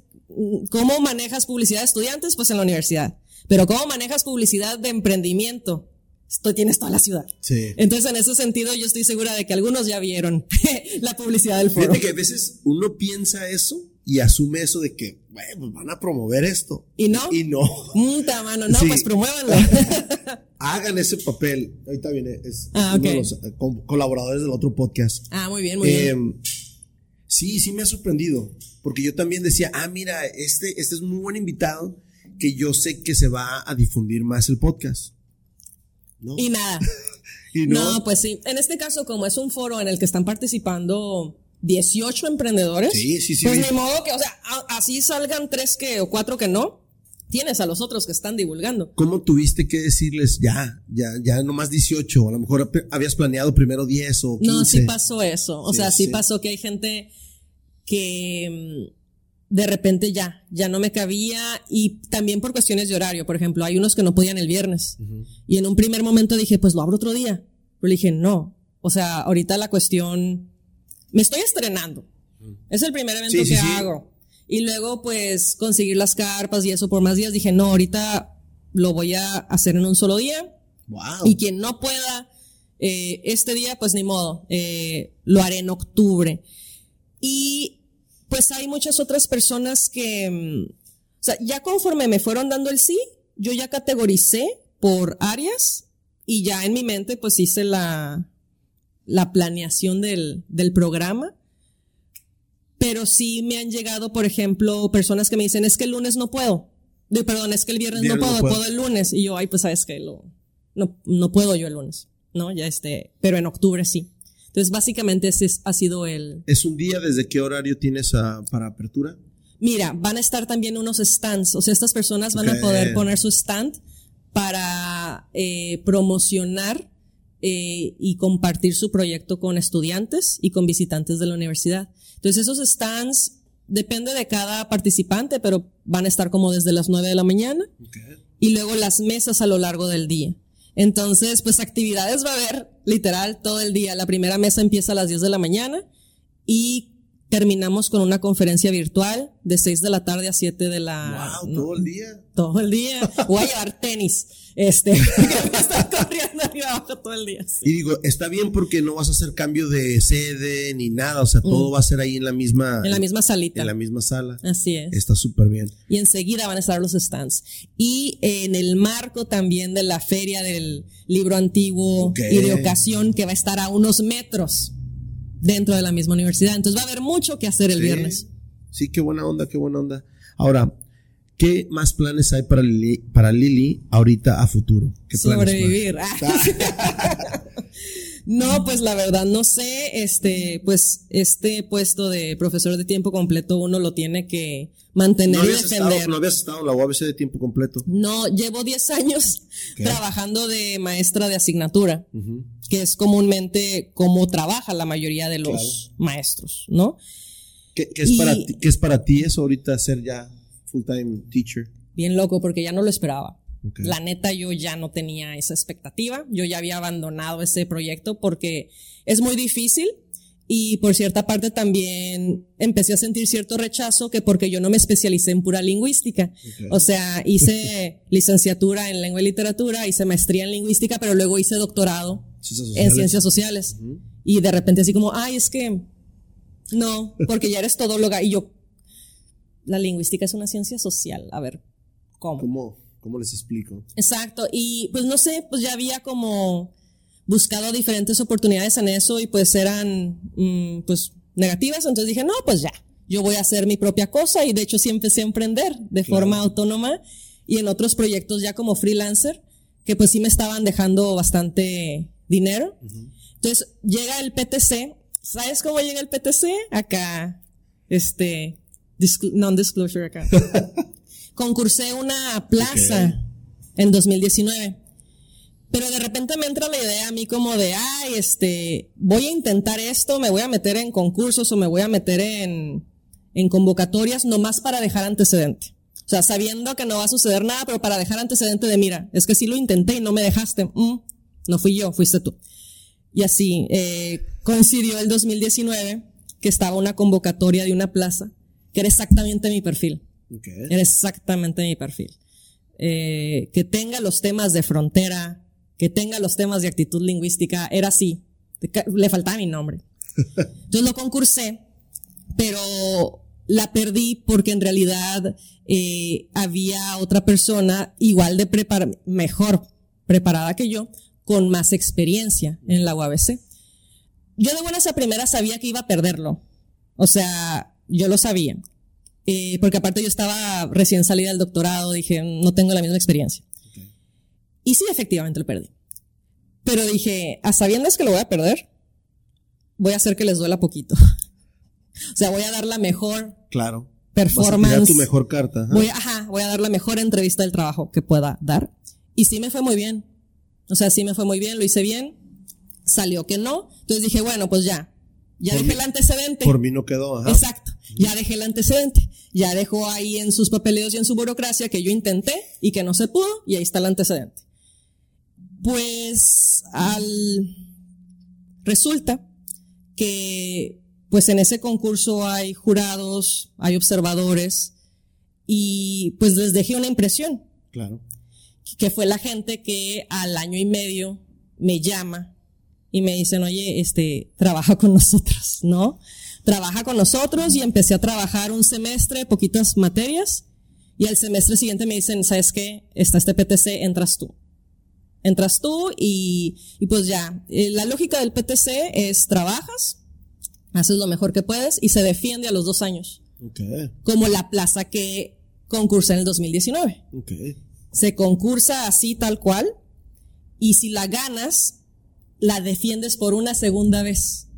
¿cómo manejas publicidad de estudiantes? Pues en la universidad. Pero ¿cómo manejas publicidad de emprendimiento? Esto tienes toda la ciudad. Sí. Entonces, en ese sentido, yo estoy segura de que algunos ya vieron la publicidad del foro. Fíjate que a veces uno piensa eso y asume eso de que, bueno, pues van a promover esto. ¿Y no? Y no. Muta mano, no, Sí. pues promuévanlo. Hagan ese papel. Ahorita viene, es Ah, uno de los eh, co- colaboradores del otro podcast. ah, muy bien, muy bien. Sí, sí me ha sorprendido. Porque yo también decía, ah, mira, este, este es un muy buen invitado que yo sé que se va a difundir más el podcast. ¿No? Y nada. Y No, pues sí. En este caso, como es un foro en el que están participando 18 emprendedores, Sí, sí, sí, pues ni modo que, o sea, a- así salgan tres que o cuatro que no, tienes a los otros que están divulgando. ¿Cómo tuviste que decirles ya, ya, ya nomás 18? A lo mejor habías planeado primero 10 o 15. No, sí pasó eso. O sea, sí. pasó que hay gente que mm, de repente ya, ya no me cabía y también por cuestiones de horario. Por ejemplo, hay unos que no podían el viernes. Y en un primer momento dije, pues lo abro otro día. Pero dije, no. O sea, ahorita la cuestión, me estoy estrenando. Es el primer evento Sí, que sí. hago. Y luego, pues, conseguir las carpas y eso por más días. Dije, no, ahorita lo voy a hacer en un solo día. Wow. Y quien no pueda eh, este día, pues ni modo, eh, lo haré en octubre. Y pues hay muchas otras personas que, mm, o sea, ya conforme me fueron dando el sí, yo ya categoricé por áreas y ya en mi mente pues hice la, la planeación del, del programa. Pero sí me han llegado, por ejemplo, personas que me dicen, es que el lunes no puedo. De, perdón, es que el viernes, Viernes no no puedo, puedo. puedo el lunes. Y yo, ay, pues sabes que lo, no, no puedo yo el lunes, ¿no? Ya este, pero en octubre sí. Entonces, básicamente ese es- ha sido el... ¿Es un día desde qué horario tienes ah, para apertura? Mira, van a estar también unos stands, o sea, estas personas van a poder poner su stand para eh, promocionar eh, y compartir su proyecto con estudiantes y con visitantes de la universidad. Entonces, esos stands depende de cada participante, pero van a estar como desde las 9 de la mañana y luego las mesas a lo largo del día. Entonces, pues actividades va a haber literal todo el día. La primera mesa empieza a las 10 de la mañana y terminamos con una conferencia virtual de 6 de la tarde a 7 de la wow, todo el día. todo el día. Voy a llevar tenis. Este, estar corriendo arriba abajo todo el día. sí. Y digo, está bien porque no vas a hacer cambio de sede ni nada, o sea, todo va a ser ahí en la misma Mm. En la misma salita. en la misma sala. Así es. Está súper bien. y enseguida van a estar los stands. Y en el marco también de la feria del libro antiguo y de ocasión que va a estar a unos metros dentro de la misma universidad. Entonces va a haber mucho que hacer el Sí. viernes. Sí, qué buena onda, qué buena onda. Ahora, ¿qué más planes hay para Lili, para Lili ahorita a futuro? Sobrevivir. Ah. No, pues la verdad no sé, este, pues este puesto de profesor de tiempo completo uno lo tiene que mantener ¿No y defender. estado, no habías estado en la UABC de tiempo completo? No, llevo 10 años trabajando de maestra de asignatura, Ujú. Que es comúnmente como trabaja la mayoría de los maestros, ¿no? ¿Qué, qué es Y- para ti, ¿Qué es para ti eso ahorita ser ya full-time teacher? Bien loco, porque ya no lo esperaba. Ok. La neta, yo ya no tenía esa expectativa. Yo ya había abandonado ese proyecto porque es muy difícil. Y por cierta parte también empecé a sentir cierto rechazo que porque yo no me especialicé en pura lingüística. Ok. O sea, hice licenciatura en lengua y literatura, hice maestría en lingüística, pero luego hice doctorado Ciencias en sociales. ciencias sociales. Y de repente así como, ay, es que no, porque ya eres todóloga. Y yo, la lingüística es una ciencia social. A ver, ¿cómo? ¿Cómo? ¿Cómo les explico? Exacto. Y pues no sé, pues ya había como buscado diferentes oportunidades en eso y pues eran mm, pues negativas. Entonces dije, no, pues ya, yo voy a hacer mi propia cosa y de hecho sí empecé a emprender de forma autónoma y en otros proyectos ya como freelancer que pues sí me estaban dejando bastante dinero. Entonces llega el PTC. ¿Sabes cómo llega el PTC? Acá, este, non-disclosure acá. Concursé una plaza en 2019. Pero de repente me entra la idea a mí como de, ay, este, voy a intentar esto, me voy a meter en concursos o me voy a meter en, en convocatorias nomás para dejar antecedente. O sea, sabiendo que no va a suceder nada, pero para dejar antecedente de, mira, es que sí lo intenté y no me dejaste. Mm, no fui yo, fuiste tú. Y así, eh, coincidió el 2019 que estaba una convocatoria de una plaza, que era exactamente mi perfil. Era exactamente mi perfil. Eh, que tenga los temas de frontera, que tenga los temas de actitud lingüística, era así. Le faltaba mi nombre. Entonces lo concursé, pero la perdí porque en realidad eh, había otra persona igual de preparada, mejor preparada que yo, con más experiencia en la UABC. Yo de buenas a primeras sabía que iba a perderlo. O sea, yo lo sabía. Eh, porque aparte yo estaba recién salida del doctorado, dije, no tengo la misma experiencia. Y sí, efectivamente lo perdí. Pero dije, a sabiendas que lo voy a perder, voy a hacer que les duela poquito. o sea, voy a dar la mejor claro. performance. Vas a tu mejor carta. Voy, ajá, voy a dar la mejor entrevista del trabajo que pueda dar. Y sí me fue muy bien. O sea, sí me fue muy bien, lo hice bien. Salió que no. Entonces dije, bueno, pues ya. Ya dejé el antecedente. Por mí no quedó. Ajá. Exacto. Ya dejé el antecedente. Ya dejó ahí en sus papeleos y en su burocracia que yo intenté y que no se pudo y ahí está el antecedente. Pues al resulta que pues en ese concurso hay jurados, hay observadores y pues les dejé una impresión. Claro. Que fue la gente que al año y medio me llama y me dicen, oye, este, trabaja con nosotros, ¿no? Trabaja con nosotros y empecé a trabajar un semestre, poquitas materias, y al semestre siguiente me dicen, ¿sabes qué? Está este PTC, entras tú entras tú y, y pues ya, eh, la lógica del PTC es trabajas, haces lo mejor que puedes y se defiende a los dos años. Como la plaza que concursa en el 2019. Se concursa así tal cual y si la ganas, la defiendes por una segunda vez.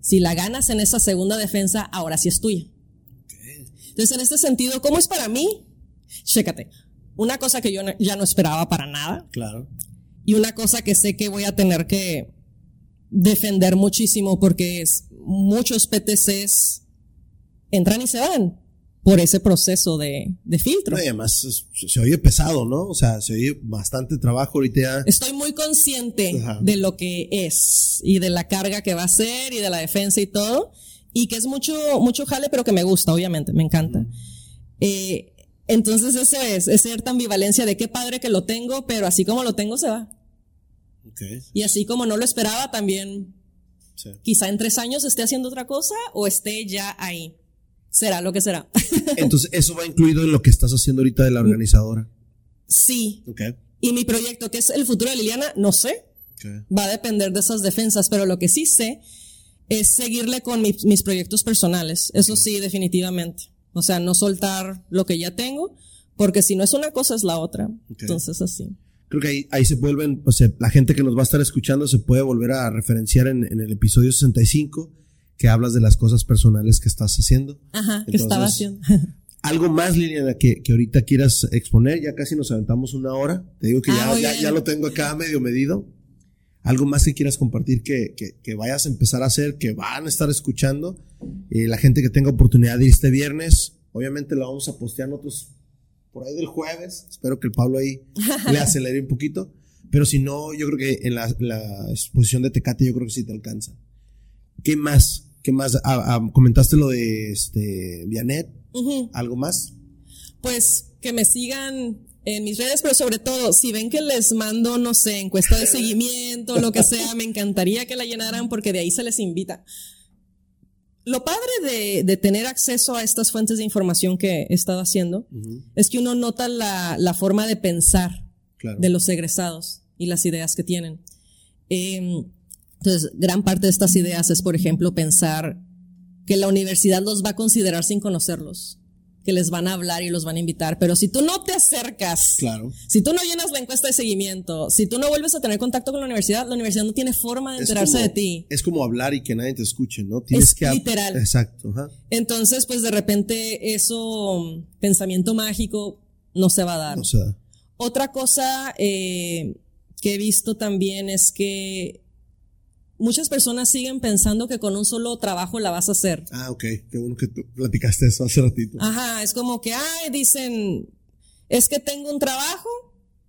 Si la ganas en esa segunda defensa, ahora sí es tuya. Entonces, en este sentido, ¿cómo es para mí? Chécate una cosa que yo ya no esperaba para nada. Claro. Y una cosa que sé que voy a tener que defender muchísimo porque es, muchos PTCs entran y se van por ese proceso de, de filtro. Y además se oye pesado, ¿no? O sea, se oye bastante trabajo ahorita. Estoy muy consciente de lo que es y de la carga que va a ser y de la defensa y todo. Y que es mucho, mucho jale, pero que me gusta, obviamente, me encanta. eh, entonces eso es, es cierta ambivalencia de qué padre que lo tengo, pero así como lo tengo se va. Y así como no lo esperaba, también quizá en tres años esté haciendo otra cosa o esté ya ahí. Será lo que será. Entonces, ¿eso va incluido en lo que estás haciendo ahorita de la organizadora? Sí. Y mi proyecto, que es el futuro de Liliana, no sé. Va a depender de esas defensas, pero lo que sí sé es seguirle con mis proyectos personales. Eso sí, definitivamente. O sea, no soltar lo que ya tengo, porque si no es una cosa es la otra. Entonces así. Creo que ahí, ahí se vuelven, o sea, la gente que nos va a estar escuchando se puede volver a referenciar en, el episodio 65, que hablas de las cosas personales que estás haciendo. Ajá, que estaba haciendo. algo más, Liliana, que, que ahorita quieras exponer, ya casi nos aventamos una hora. Te digo que ah, ya, ya, lo tengo acá medio medido. Algo más que quieras compartir que, que, que vayas a empezar a hacer, que van a estar escuchando eh, la gente que tenga oportunidad de ir este viernes, obviamente lo vamos a postear nosotros por ahí del jueves. Espero que el Pablo ahí le acelere un poquito. Pero si no, yo creo que en la, exposición de Tecate, yo creo que sí te alcanza. ¿Qué más? ¿Qué más? Ah, ah, comentaste lo de este Vianet. ¿Algo más? Pues que me sigan en mis redes, pero sobre todo, si ven que les mando, no sé, encuesta de seguimiento, lo que sea, me encantaría que la llenaran porque de ahí se les invita lo padre de, tener acceso a estas fuentes de información que he estado haciendo es que uno nota la, forma de pensar de los egresados y las ideas que tienen. Em, entonces, gran parte de estas ideas es, por ejemplo, pensar que la universidad los va a considerar sin conocerlos que les van a hablar y los van a invitar, pero si tú no te acercas, claro. si tú no llenas la encuesta de seguimiento, si tú no vuelves a tener contacto con la universidad, la universidad no tiene forma de enterarse de ti. Es como hablar y que nadie te escuche, ¿no? Tienes es literal. Exacto. Entonces, pues de repente eso, pensamiento mágico, no se va a dar. No se da. Otra cosa eh, que he visto también es que muchas personas siguen pensando que con un solo trabajo la vas a hacer. Ah, ok. Qué bueno que tú platicaste eso hace ratito. Ajá, es como que, ay, dicen, es que tengo un trabajo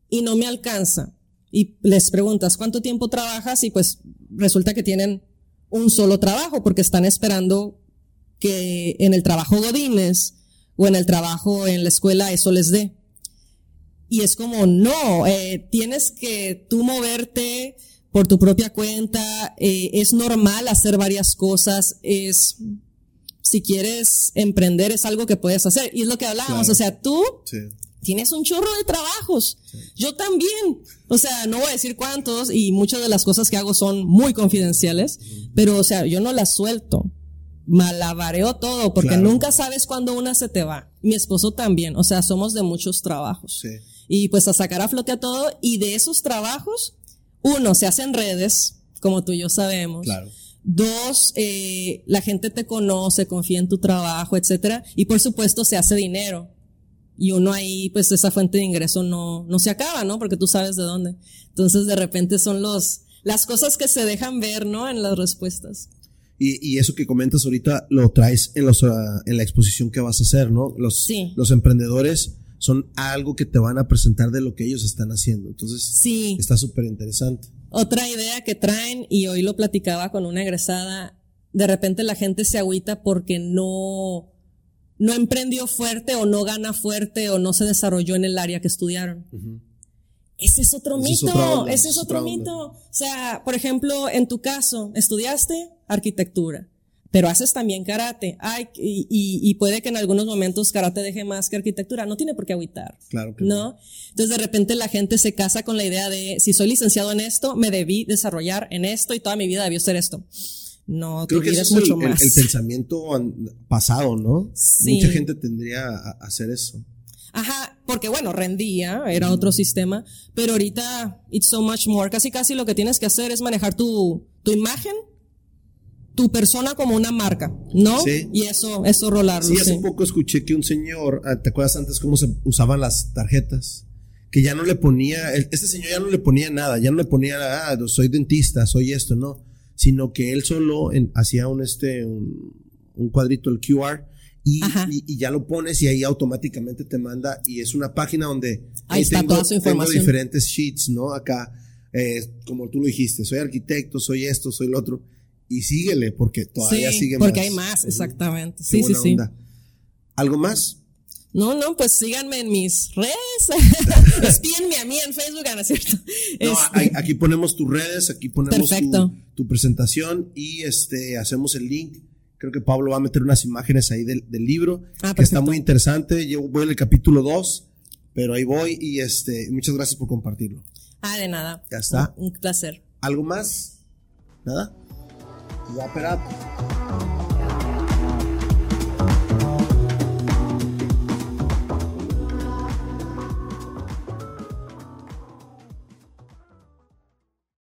y no me alcanza. Y les preguntas, ¿cuánto tiempo trabajas? Y pues resulta que tienen un solo trabajo porque están esperando que en el trabajo Godines o en el trabajo en la escuela eso les dé. Y es como, no, eh, tienes que tú moverte, por tu propia cuenta, eh, es normal hacer varias cosas, es, si quieres emprender es algo que puedes hacer. Y es lo que hablábamos, o sea, tú tienes un chorro de trabajos, yo también, o sea, no voy a decir cuántos y muchas de las cosas que hago son muy confidenciales, pero o sea, yo no las suelto. Malabareo todo porque nunca sabes cuándo una se te va. Mi esposo también, o sea, somos de muchos trabajos. Y pues a sacar a flote a todo y de esos trabajos uno, se hacen redes, como tú y yo sabemos. Claro. Dos, eh, la gente te conoce, confía en tu trabajo, etcétera. Y por supuesto, se hace dinero. Y uno ahí, pues esa fuente de ingreso no, no se acaba, ¿no? Porque tú sabes de dónde. Entonces, de repente son los, las cosas que se dejan ver, ¿no? En las respuestas. Y, y eso que comentas ahorita lo traes en, los, ah, en la exposición que vas a hacer, ¿no? Los, sí. los emprendedores son algo que te van a presentar de lo que ellos están haciendo. Entonces, sí. está súper interesante. Otra idea que traen, y hoy lo platicaba con una egresada, de repente la gente se agüita porque no, no emprendió fuerte o no gana fuerte o no se desarrolló en el área que estudiaron. Ese es otro mito, ese es otro mito. O sea, por ejemplo, en tu caso, estudiaste arquitectura pero haces también karate. Ay, y, y, puede que en algunos momentos karate deje más que arquitectura. No tiene por qué agüitar. Claro que ¿no? Entonces de repente la gente se casa con la idea de si soy licenciado en esto, me debí desarrollar en esto y toda mi vida debió ser esto. No, Creo que eso es mucho el, más. El, pensamiento pasado, ¿no? Sí. Mucha gente tendría a hacer eso. Ajá, porque bueno, rendía, era otro sistema, pero ahorita it's so much more. Casi casi lo que tienes que hacer es manejar tu, tu imagen tu persona como una marca, ¿no? Sí. Y eso, eso rolarlo. Sí, hace poco escuché que un señor, ah, ¿te acuerdas antes cómo se usaban las tarjetas? Que ya no le ponía, este señor ya no le ponía nada, ya no le ponía, ah, soy dentista, soy esto, no, sino que él solo hacía un, este, un, cuadrito, el QR, y, y, ya lo pones y ahí automáticamente te manda, y es una página donde ahí está tengo, toda su información. Tengo diferentes sheets, ¿no? Acá, eh, como tú lo dijiste, soy arquitecto, soy esto, soy lo otro y síguele porque todavía sí, sigue porque hay más, exactamente. Sí, sí, sí. ¿Algo más? No, no, pues síganme en mis redes. Espíenme a mí en Facebook, ¿no es cierto? No, este, aquí ponemos tus redes, aquí ponemos tu, presentación y este hacemos el link. Creo que Pablo va a meter unas imágenes ahí del, libro, ah, que está muy interesante. Yo voy en el capítulo 2, pero ahí voy y este, muchas gracias por compartirlo. Ah, de nada. Ya está. Un placer. ¿Algo más? ¿Nada? Exato,